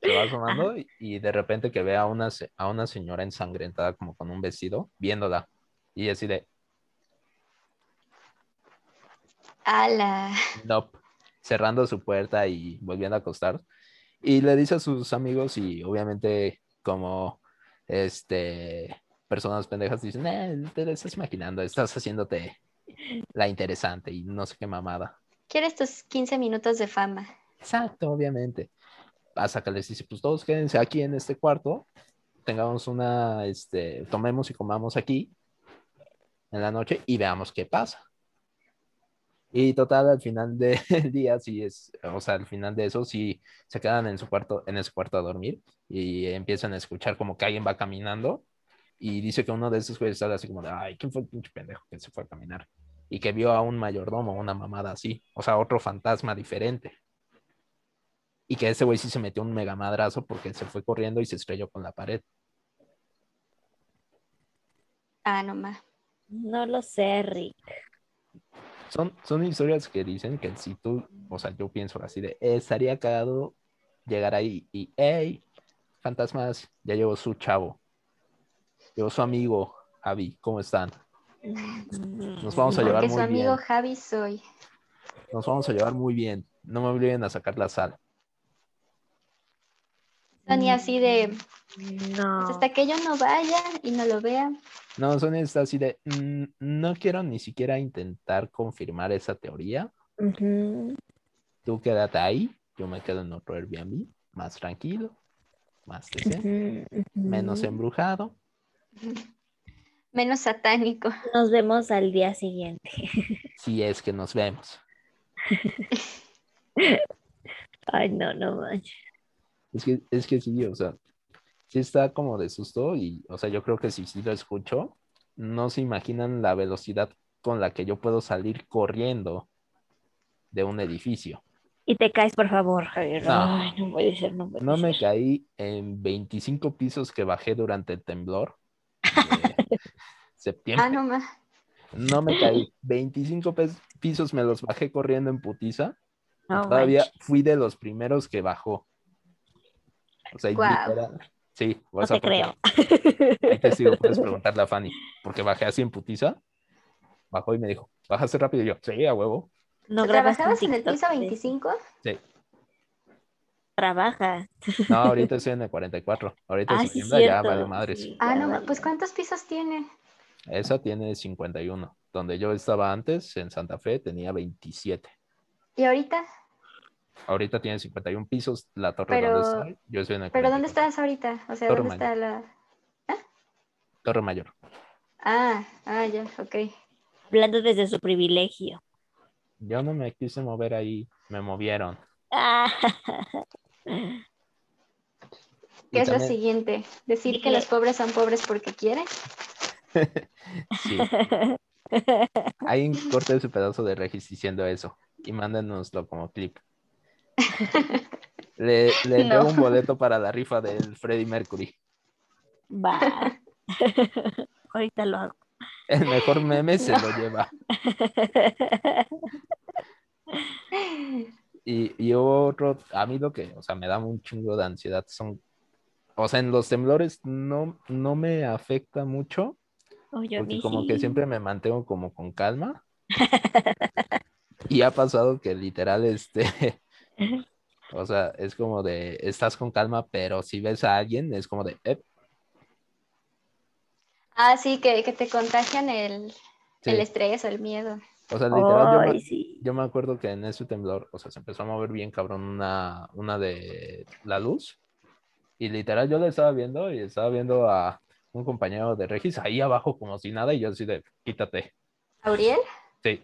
Se va asomando y, y de repente que ve a una, a una señora ensangrentada como con un vestido, viéndola. Y así de, Ala. Nope. Cerrando su puerta y volviendo a acostar. Y le dice a sus amigos y obviamente como este personas pendejas dicen, eh, te estás imaginando, estás haciéndote la interesante y no sé qué mamada. ¿Quieres tus 15 minutos de fama? Exacto, obviamente. Hasta que les dice, pues todos quédense aquí en este cuarto, tengamos una, este, tomemos y comamos aquí en la noche y veamos qué pasa. Y total, al final (laughs) del día, sí es, o sea, al final de eso, sí se quedan en su cuarto, en ese cuarto a dormir y empiezan a escuchar como que alguien va caminando y dice que uno de esos güeyes sale así como de, ay, ¿quién fue el pinche pendejo que se fue a caminar? Y que vio a un mayordomo, una mamada así, o sea, otro fantasma diferente. Y que ese güey sí se metió un mega madrazo porque se fue corriendo y se estrelló con la pared. Ah, no más. No lo sé, Rick. Son, son historias que dicen que si tú, o sea, yo pienso así de, "Eh, estaría cagado llegar ahí y, hey, fantasmas, ya llegó su chavo, llegó su amigo, Javi, ¿cómo están? Nos vamos a llevar Porque su muy amigo bien. Javi soy. Nos vamos a llevar muy bien. No me obliguen a sacar la sal. Sonia así de, No. pues hasta que yo no vaya y no lo vea. No, Sonia está así de, "Mm, no quiero ni siquiera intentar confirmar esa teoría. Ujú. Tú quédate ahí, yo me quedo en otro Airbnb, más tranquilo, más decente, menos embrujado. (laughs) Menos satánico. Nos vemos al día siguiente. (laughs) Si es que nos vemos. (laughs) Ay, no, no manches. Es que, es que sí, o sea, sí está como de susto y, o sea, yo creo que si sí lo escucho, no se imaginan la velocidad con la que yo puedo salir corriendo de un edificio. Y te caes, por favor, Javier. No. Ay, no puede ser, no puede No me caí en 25 pisos que bajé durante el temblor de (laughs) septiembre. Ah, no más. No me caí. 25 pes- pisos me los bajé corriendo en putiza. No Todavía manches. fui de los primeros que bajó. O sea, literal- Sí, No sea, te creo. (laughs) Ahí te sigo, puedes (laughs) preguntarle a Fanny. Porque bajé así en putiza. Bajó y me dijo, ¿bajaste rápido? Y yo, sí, a huevo. No ¿Trabajabas en el piso de eso. 25? Sí. Trabajas. No, ahorita (laughs) estoy en el 44. Ahorita Ah, se sí, tiembla, ya vale madres. Sí, Ah, no, vale. pues ¿cuántos pisos tiene? Esa tiene 51. Donde yo estaba antes, en Santa Fe, tenía 27. ¿Y ahorita? Ahorita tiene 51 pisos. La torre Pero- donde estoy, yo estoy en el ¿Pero dónde 44. estás ahorita? O sea, Torre ¿dónde está la...? Torre Mayor. Ah, ah, ya, ok. Hablando desde su privilegio. Yo no me quise mover ahí, me movieron. Ah. (laughs) ¿Qué Y es lo siguiente? ¿Decir que los pobres son pobres porque quieren? (laughs) Sí, hay un corte de su pedazo de Regis diciendo eso. Y mándenoslo como clip. Le, le No. debo un boleto para la rifa del Freddie Mercury. Va. (laughs) Ahorita lo hago. El mejor meme se lo lleva. (laughs) Y, y otro, a mí lo que, o sea, me da un chingo de ansiedad son, o sea, en los temblores no, no me afecta mucho, Oye, a porque como que siempre me mantengo como con calma. (laughs) Y ha pasado que literal, este, o sea, es como de, estás con calma, pero si ves a alguien, es como de, "Ep", Ah, sí, que, que te contagian el, sí. el estrés o el miedo. O sea, literal, yo me- sí. Yo me acuerdo que en ese temblor, o sea, se empezó a mover bien cabrón una, una de la luz. Y literal yo la estaba viendo y estaba viendo a un compañero de Regis ahí abajo como si nada y yo así de, quítate. ¿Auriel? Sí,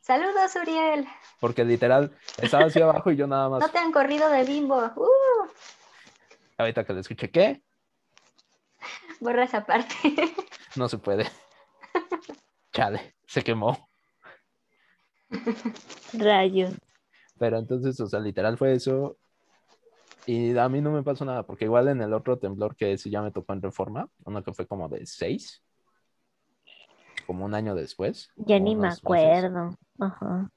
Saludos, Uriel. porque literal estaba así abajo y yo nada más, No te han corrido de bimbo. Uh, ahorita que le escuché, ¿qué? borra esa parte. (laughs) No se puede. Chale, se quemó. Rayos. Pero entonces, o sea, literal fue eso. Y a mí no me pasó nada, porque igual en el otro temblor que sí ya me tocó en reforma, uno que fue como de seis, como un año después. Ya ni me meses. Ajá.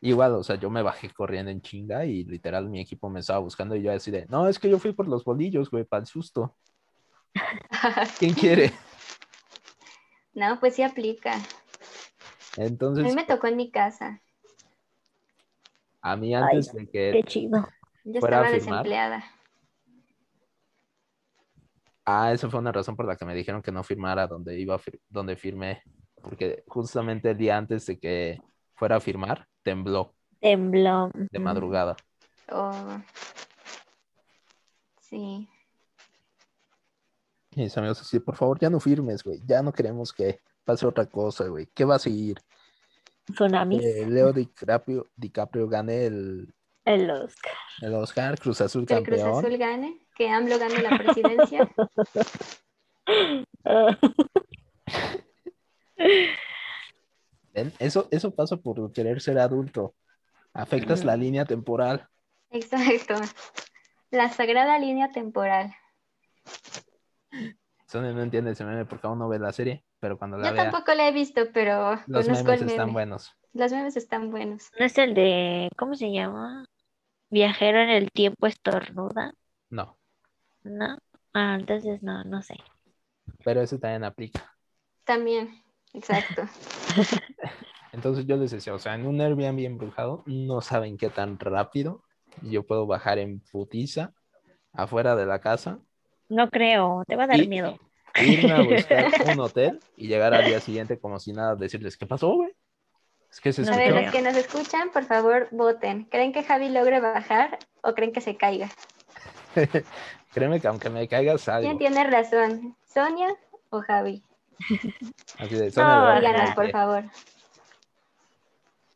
Igual, o sea, yo me bajé corriendo en chinga y literal mi equipo me estaba buscando y yo así de, no, es que yo fui por los bolillos, güey, para el susto. (laughs) ¿Quién quiere? no, pues sí aplica. A mí Entonces, me tocó en mi casa. a mí antes de Qué que chido. Yo estaba firmar. desempleada. Ah, esa fue una razón por la que me dijeron que no firmara donde iba, donde firmé, porque justamente el día antes de que fuera a firmar, tembló Tembló. de madrugada. Oh. Sí. Y mis amigos así, por favor, ya no firmes, güey, ya no queremos que pase otra cosa, güey. ¿Qué va a seguir? Tsunami. Que Leo DiCaprio, DiCaprio gane el, El Oscar. el Oscar, Cruz Azul Que el Cruz campeón. Azul gane, que AMLO gane la presidencia. (laughs) (laughs) Ven, Eso, eso pasa por querer ser adulto. Afectas la línea temporal. Exacto. La sagrada línea temporal. Sonia no entiende ese meme porque aún no ve la serie, pero cuando la Yo vea, tampoco la he visto, pero los conozco memes el están meme. buenos. Los memes están buenos. ¿No es el de, ¿cómo se llama? Viajero en el tiempo estornuda? No, ¿No? Ah, entonces no, no sé. pero eso también aplica. También, exacto. (laughs) Entonces yo les decía, o sea, en un Airbnb embrujado no saben qué tan rápido yo puedo bajar en putiza afuera de la casa, No creo, te va a dar Y- miedo. irme a buscar (laughs) un hotel y llegar al día siguiente como si nada, decirles, ¿qué pasó, güey? Es que se No A ver, los que nos escuchan, por favor, voten. ¿Creen que Javi logre bajar o creen que se caiga? (laughs) Créeme que aunque me caiga, salgo. ¿Quién tiene razón? ¿Sonia o Javi? Así de, No, Díganos, por favor.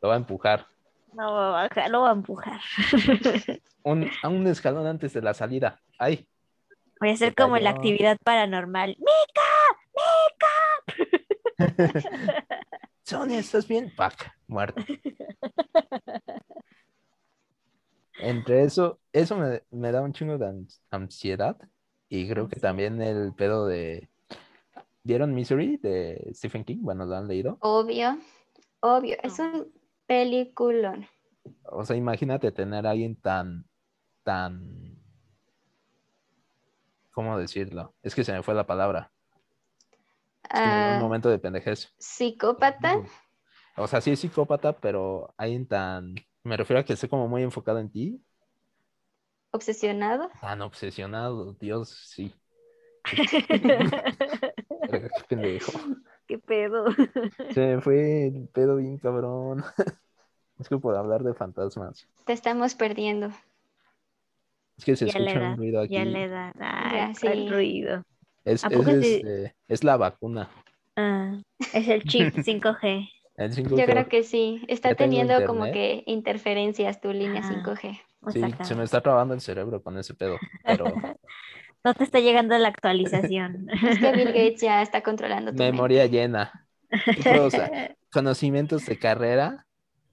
Lo va a empujar. No va a bajar, lo va a empujar. (laughs) Un, a un escalón antes de la salida. ¡Ay! Voy a hacer como la cayó. actividad paranormal. (laughs) Sonia, ¿estás bien? Pac, muerto. Entre eso, eso me, me da un chingo de ans- ansiedad y creo que también el pedo de... ¿Vieron Misery de Stephen King? Bueno, ¿lo han leído? Obvio, obvio. Es un peliculón. O sea, imagínate tener a alguien tan, tan... ¿Cómo decirlo? Es que se me fue la palabra. Es que un Ah, momento de pendejez. psicópata. O sea, sí es psicópata, pero alguien tan... Me refiero a que esté como muy enfocado en ti, obsesionado. tan obsesionado, Dios, sí. (laughs) (laughs) Verga, (laughs) Qué pendejo. (laughs) ¿Qué pedo? (laughs) Se me fue el pedo bien cabrón. Es que por hablar de fantasmas. Te estamos perdiendo. Es que se Ya escucha da, un ruido aquí. ya le da. Ay, Ya, sí. ruido. Es, ¿A es, este, es la vacuna. Ah, es el chip 5G. El 5G. Yo creo que sí. Está Ya teniendo como que interferencias tu línea Ah. 5G. Sí, se me está trabando el cerebro con ese pedo. Pero No te está llegando la actualización. (laughs) Es que Bill Gates ya está controlando tu mente. memoria llena. (laughs) Conocimientos de carrera.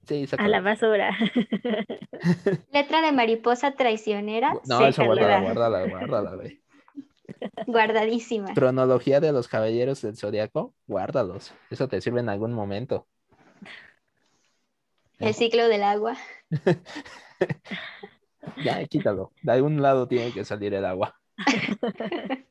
Sí, A la basura. (laughs) Letra de mariposa traicionera. No, eso guárdala, guárdala, guárdala, güey. Guardadísima. Cronología de los caballeros del zodiaco, guárdalos. Eso te sirve en algún momento. El ciclo del agua. Ya, quítalo. De algún lado tiene que salir el agua. (laughs)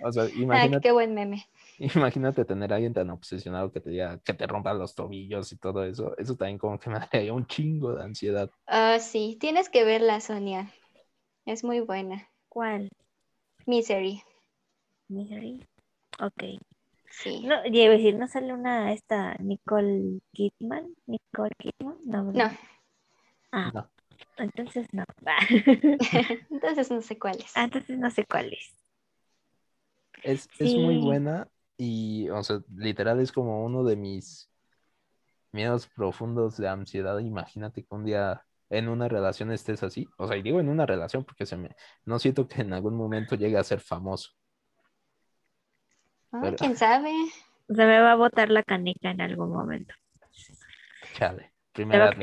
O sea, Ah, imagínate, qué buen meme. (laughs) imagínate tener a alguien tan obsesionado que te diga que te rompa los tobillos y todo eso. Eso también como que me (laughs) daría un chingo de ansiedad. Ah, sí, tienes que verla, Sonia. Es muy buena. ¿Cuál? Misery. Misery. Ok. Sí. No, decir, ¿no sale una esta Nicole Kidman? Nicole Kidman? No. No. Ah, No. Entonces no. (laughs) (laughs) entonces no sé cuál es. Ah, entonces no sé cuál es. Es, es muy buena y, o sea, literal es como uno de mis miedos profundos de ansiedad. Imagínate que un día en una relación estés así. O sea, y digo en una relación porque se me, no siento que en algún momento llegue a ser famoso. Ah, pero- ¿Quién sabe? (laughs) Se me va a botar la canica en algún momento. Chale. Primera.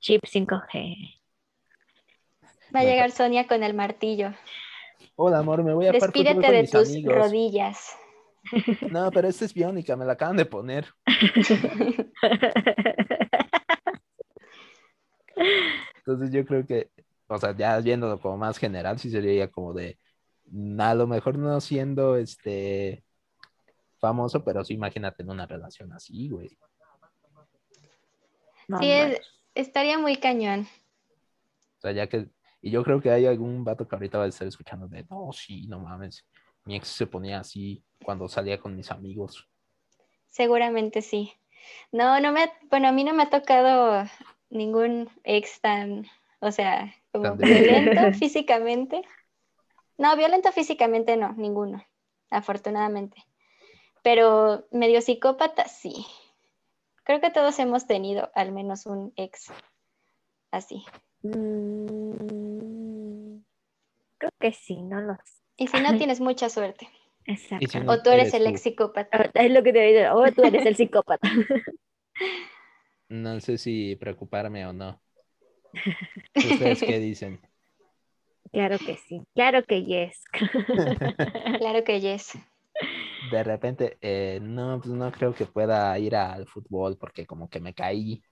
Chip 5G. Va a llegar Sonia con el martillo. Hola, amor, me voy a par Despídete con de mis tus amigos. rodillas. No, pero esta es biónica, me la acaban de poner. Entonces yo creo que, o sea, ya viéndolo como más general, sí sería como de, a lo mejor no siendo este famoso, pero sí imagínate en una relación así, güey. Sí, es- estaría muy cañón. O sea, ya que, y yo creo que hay algún vato que ahorita va a estar escuchando de, no, sí, no mames. mi ex se ponía así cuando salía con mis amigos. Seguramente sí. No, no me, bueno, a mí no me ha tocado ningún ex tan, o sea, como violento (laughs) físicamente. No, violento físicamente no, ninguno, afortunadamente. Pero medio psicópata sí. Creo que todos hemos tenido al menos un ex así. Mm, creo que sí, no lo sé. Y si no, tienes mucha suerte. Exacto. si no- O tú eres eres el ex psicópata. Ah, Es lo que te digo. O tú eres el psicópata. (laughs) No sé si preocuparme o no. ¿Ustedes qué dicen? (laughs) Claro que sí. Claro que yes. (laughs) Claro que yes. De repente, eh, no, pues no creo que pueda ir al fútbol porque como que me caí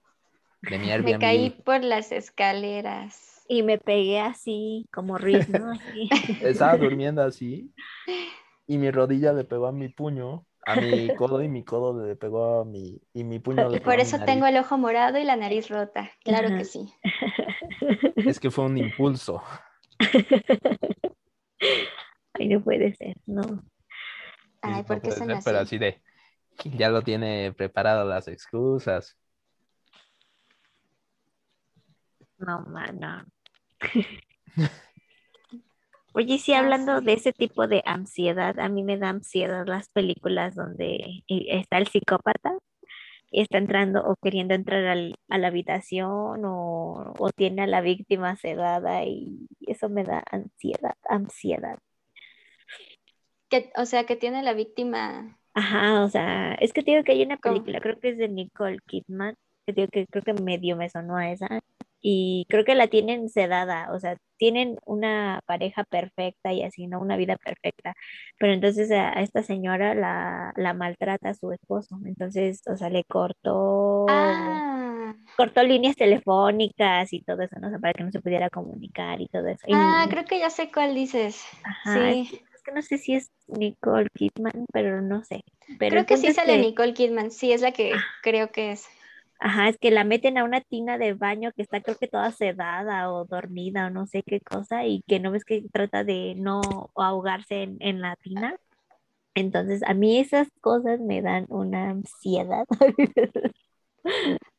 de mi Airbnb. Me caí por las escaleras. Y me pegué así, como Riz, ¿no? Así. (laughs) Estaba durmiendo así y mi rodilla le pegó a mi puño, a mi codo y mi codo le pegó a mi y mi puño le Y pegó por a mi eso tengo el ojo morado y la nariz rota. Claro que sí. (laughs) Es que fue un impulso. Ay, no puede ser, no. Ay, No ¿por qué son ser, así? Pero así de ya lo tiene preparado las excusas. No, mano. (laughs) Oye, sí, hablando de ese tipo de ansiedad, a mí me da ansiedad las películas donde eh, está el psicópata y está entrando o queriendo entrar al- a la habitación o, o tiene a la víctima sedada y eso me da ansiedad, ansiedad. Que, o sea, que tiene la víctima. Ajá, o sea, es que digo que hay una ¿Cómo? película, creo que es de Nicole Kidman, que digo que creo que medio me sonó a esa, y creo que la tienen sedada, o sea, tienen una pareja perfecta y así, ¿no? Una vida perfecta, pero entonces a, esta señora la, la maltrata a su esposo, entonces, o sea, le cortó, Ah, cortó líneas telefónicas y todo eso, ¿no? O sea, para que no se pudiera comunicar y todo eso. Y- ah, creo que ya sé cuál dices. ajá, Sí, es que no sé si es Nicole Kidman, pero no sé. Pero creo que sí sale que- Nicole Kidman. Sí, es la que creo que es. Ajá, es que la meten a una tina de baño que está creo que toda sedada o dormida o no sé qué cosa y que no ves que trata de no ahogarse en, en la tina. Entonces, a mí esas cosas me dan una ansiedad. (laughs)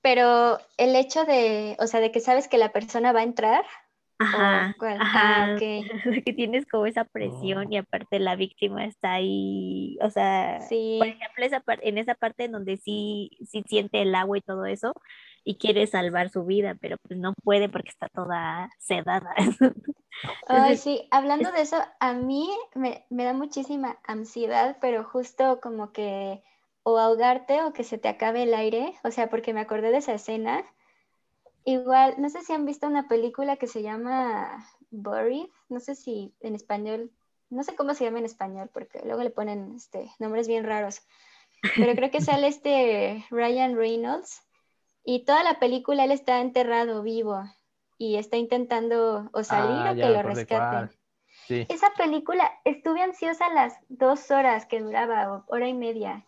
Pero el hecho de, o sea, de que sabes que la persona va a entrar. Ajá, cuál? ajá, Ah, ok. (laughs) que tienes como esa presión y aparte la víctima está ahí, o sea, Sí. por ejemplo, esa en esa parte en donde sí, sí siente el agua y todo eso y quiere salvar su vida, pero pues no puede porque está toda sedada. (laughs) Ay, sí, hablando de eso, a mí me, me da muchísima ansiedad, pero justo como que o ahogarte o que se te acabe el aire, o sea, porque me acordé de esa escena. Igual, no sé si han visto una película que se llama Buried, no sé si en español, no sé cómo se llama en español, porque luego le ponen este, nombres bien raros, pero creo que sale este Ryan Reynolds y toda la película él está enterrado vivo y está intentando o salir Ah, o ya que lo rescaten. Sí. Esa película, estuve ansiosa las dos horas que duraba, o hora y media.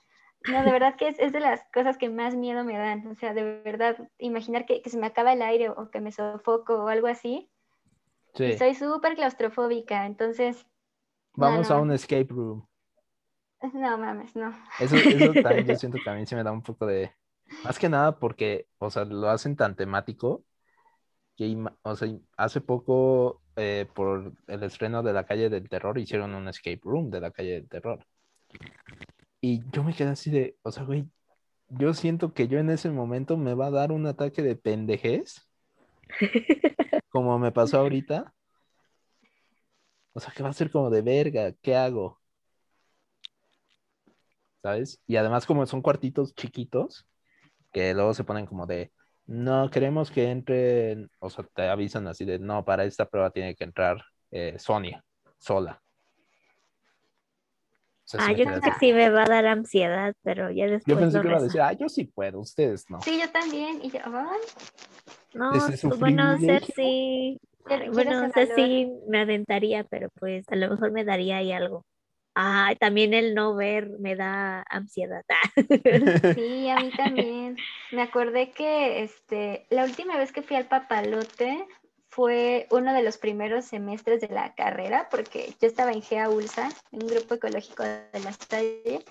No, de verdad que es, es de las cosas que más miedo me dan. O sea, de verdad, imaginar que, que se me acaba el aire o que me sofoco o algo así. sí. Y soy súper claustrofóbica, entonces, Vamos no, a un escape room. no mames, no. Eso, eso (laughs) también yo siento que a mí se me da un poco de... Más que nada porque, o sea, lo hacen tan temático que, o sea, hace poco, eh, por el estreno de La Calle del Terror, hicieron un escape room de La Calle del Terror. Y yo me quedé así de, o sea, güey, yo siento que yo en ese momento me va a dar un ataque de pendejez, (laughs) como me pasó ahorita. O sea, que va a ser como de verga, ¿qué hago? ¿Sabes? Y además como son cuartitos chiquitos, que luego se ponen como de, no, queremos que entren, o sea, te avisan así de, no, para esta prueba tiene que entrar eh, Sonia, sola. O sea, sí Ah, yo creo que sí me va a dar ansiedad, pero ya después Yo pensé lo que iba a decir, ah, yo sí puedo, ustedes no. Sí, yo también. Y yo, ay, No, pues, bueno, ser sí, ay, bueno, ser sí me aventaría, pero pues a lo mejor me daría ahí algo. Ah, también el no ver me da ansiedad. (laughs) Sí, a mí también. Me acordé que este, la última vez que fui al papalote fue uno de los primeros semestres de la carrera, porque yo estaba en GEA ULSA, en un grupo ecológico de la Salle,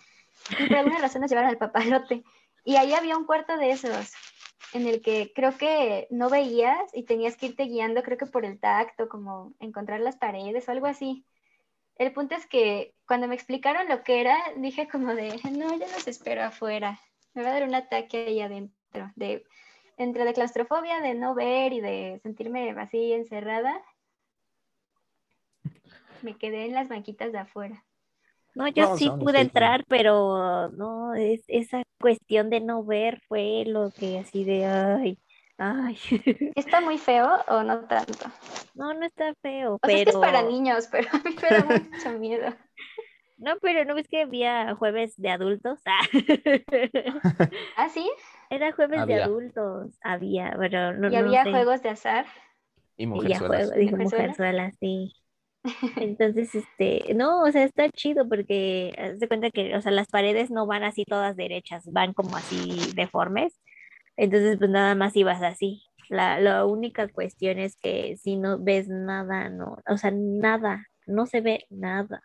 y por alguna razón nos llevaron al papalote. Y ahí había un cuarto de esos, en el que creo que no veías y tenías que irte guiando, creo que por el tacto, como encontrar las paredes o algo así. El punto es que cuando me explicaron lo que era, dije como de, no, yo los espero afuera. Me va a dar un ataque ahí adentro, de, entre de claustrofobia, de no ver y de sentirme así encerrada. Me quedé en las banquitas de afuera. No, yo sí pude entrar, pero no, es, esa cuestión de no ver fue lo que así de, ay, ay. (laughs) ¿Está muy feo o no tanto? No, no está feo, O sea, es que pero... es para niños, pero a mí me da mucho miedo. (laughs) No, pero ¿no ves que había jueves de adultos? Ah. (laughs) ¿Ah, sí? Era jueves de adultos, había, pero no, ¿Y no había sé. juegos de azar? Y Y mujerzuelas. juego, dijo ¿Mujerzuela? mujerzuela, sí. (laughs) Entonces, este, no, o sea, está chido porque haz de cuenta que, o sea, las paredes no van así todas derechas, van como así deformes. Entonces, pues nada más ibas así. La, la única cuestión es que si no ves nada, no, o sea, nada, no se ve nada.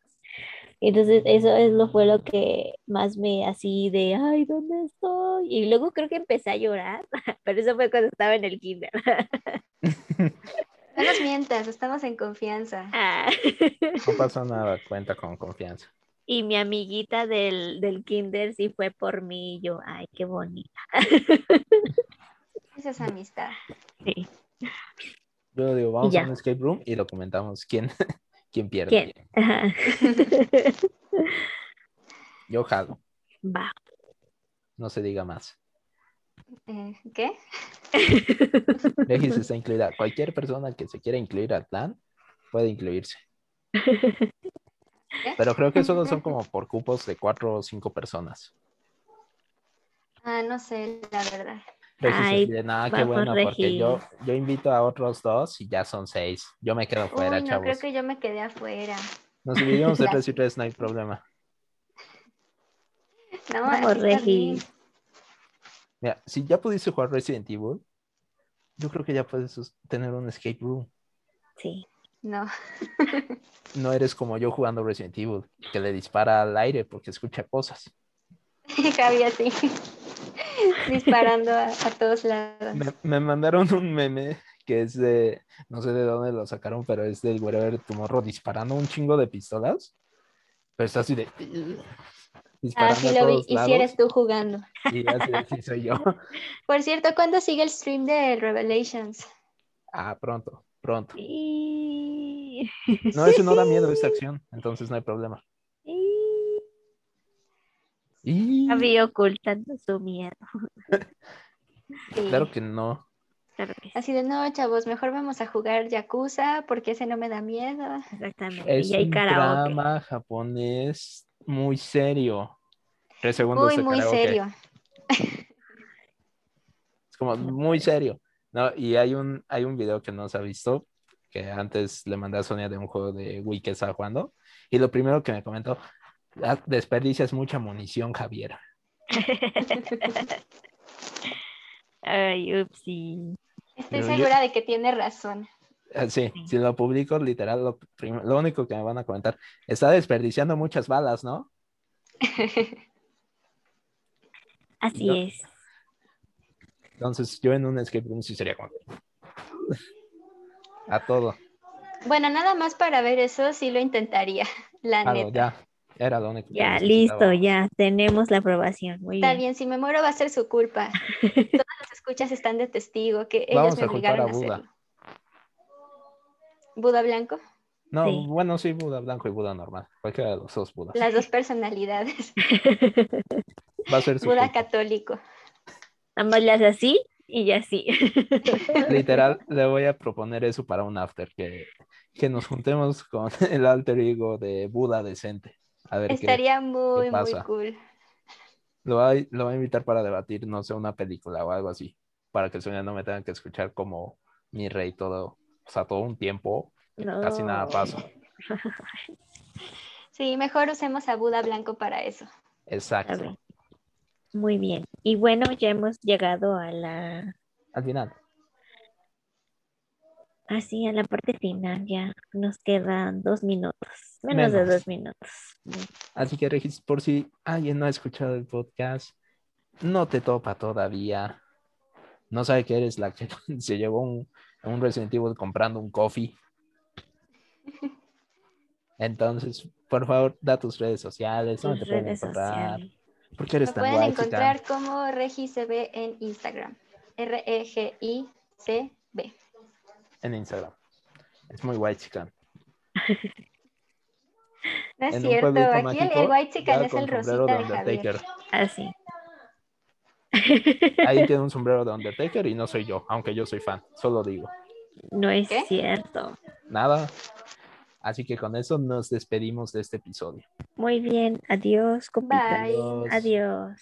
Entonces, eso es lo fue lo que más me así de, ay, ¿dónde estoy? Y luego creo que empecé a llorar, (laughs) pero eso fue cuando estaba en el kinder. No nos mientas, estamos en confianza. Ah. No (laughs) pasa nada, cuenta con confianza. Y mi amiguita del, del kinder sí fue por mí y yo, ay, qué bonita. Esa es amistad. Sí. Yo digo, vamos ya. a un escape room y lo comentamos. ¿Quién, quién pierde? ¿Quién? Ajá. (laughs) Yo jalo, Va. no se diga más. Eh, ¿Qué? Está incluida. Cualquier persona que se quiera incluir al plan puede incluirse. ¿Qué? Pero creo que solo (laughs) son como por cupos de cuatro o cinco personas. Ah, no sé, la verdad. Regis Ay, nada, qué porque yo, invito a otros dos y ya son seis. Yo me quedo fuera, Uy, no, chavos. creo que yo me quedé afuera. Nos dividimos de tres (laughs) y tres, no hay problema. No, Vamos, bien. Regis. Mira, si ya pudiste jugar Resident Evil, yo creo que ya puedes tener un escape room. Sí. No, No eres como yo jugando Resident Evil, que le dispara al aire porque escucha cosas. (laughs) Javi así, (laughs) disparando a, a todos lados. Me, me mandaron un meme que es de, no sé de dónde lo sacaron, pero es del Wherever Tomorrow disparando un chingo de pistolas. Pero está así de... Ah, sí lo vi. Y si eres tú jugando. Y así soy yo. (laughs) Por cierto, ¿cuándo sigue el stream de Revelations? Ah, pronto, pronto. Y... No, eso no da miedo esta (laughs) acción, entonces no hay problema. Y- Javi ocultando su miedo. (laughs) Sí. claro que no. Claro que sí, Así de no, chavos, mejor vamos a jugar Yakuza porque ese no me da miedo. exactamente. Es y hay un karaoke. drama japonés muy serio. Tres segundos Muy, de muy karaoke. serio. Es como muy serio. No, y hay un, hay un video que no se ha visto, que antes le mandé a Sonia de un juego de Wii que estaba jugando. Y lo primero que me comentó, "Ah, desperdicias mucha munición, Javier. Ay, upsi. Estoy Pero yo- segura de que tiene razón. Ah, Sí, Sí. si lo publico, literal, lo, prim- lo único que me van a comentar, está desperdiciando muchas balas, ¿no? (laughs) Así Yo- es. Entonces yo en un escape room sí sería como... (laughs) A todo. Bueno, nada más para ver eso sí lo intentaría, la Claro, neta. ya. Era lo único. Ya, listo, ya tenemos la aprobación. Muy Está bien. bien, si me muero va a ser su culpa. (laughs) Todas las escuchas están de testigo que ellos Vamos me obligaron a a, Buda. hacerlo. ¿Buda blanco? No, Sí. bueno, sí, Buda blanco y Buda normal. Cualquiera de los dos Budas. Las dos (laughs) personalidades. Va a ser su Buda culpa. católico. Le hace así y ya sí. (laughs) Literal, le voy a proponer eso para un after, que, que nos juntemos con el alter ego de Buda decente. A ver qué. Estaría muy, muy pasa? cool. Lo voy, lo voy a invitar para debatir, no sé, una película o algo así, para que Sonia no me tenga que escuchar como mi rey todo, o sea, todo un tiempo, casi nada pasa. (laughs) Sí, mejor usemos a Buda blanco para eso. Exacto. Muy bien. Y bueno, ya hemos llegado a la, Al final. Así, a la parte final ya nos quedan dos minutos, menos, de dos minutos. Así que, Regis, por si alguien no ha escuchado el podcast, no te topa todavía, no sabe que eres la que (laughs) se llevó un, un Resident Evil comprando un coffee. (laughs) Entonces, por favor, da tus redes sociales, ¿dónde te pueden redes encontrar? sociales. ¿Por qué eres Lo tan pueden guay, encontrar como RegiCB en Instagram. R-E-G-I-C-B. En Instagram. Es muy guay, chica. No es En cierto, aquí el, mágico, el White Chicken ya es el sombrero Rosita de Javier. Undertaker. Así. Ahí (laughs) tiene un sombrero de Undertaker y no soy yo, aunque yo soy fan, solo digo. No es ¿Qué? cierto. Nada. Así que con eso nos despedimos de este episodio. Muy bien. Adiós, compita. Bye. Adiós. Adiós.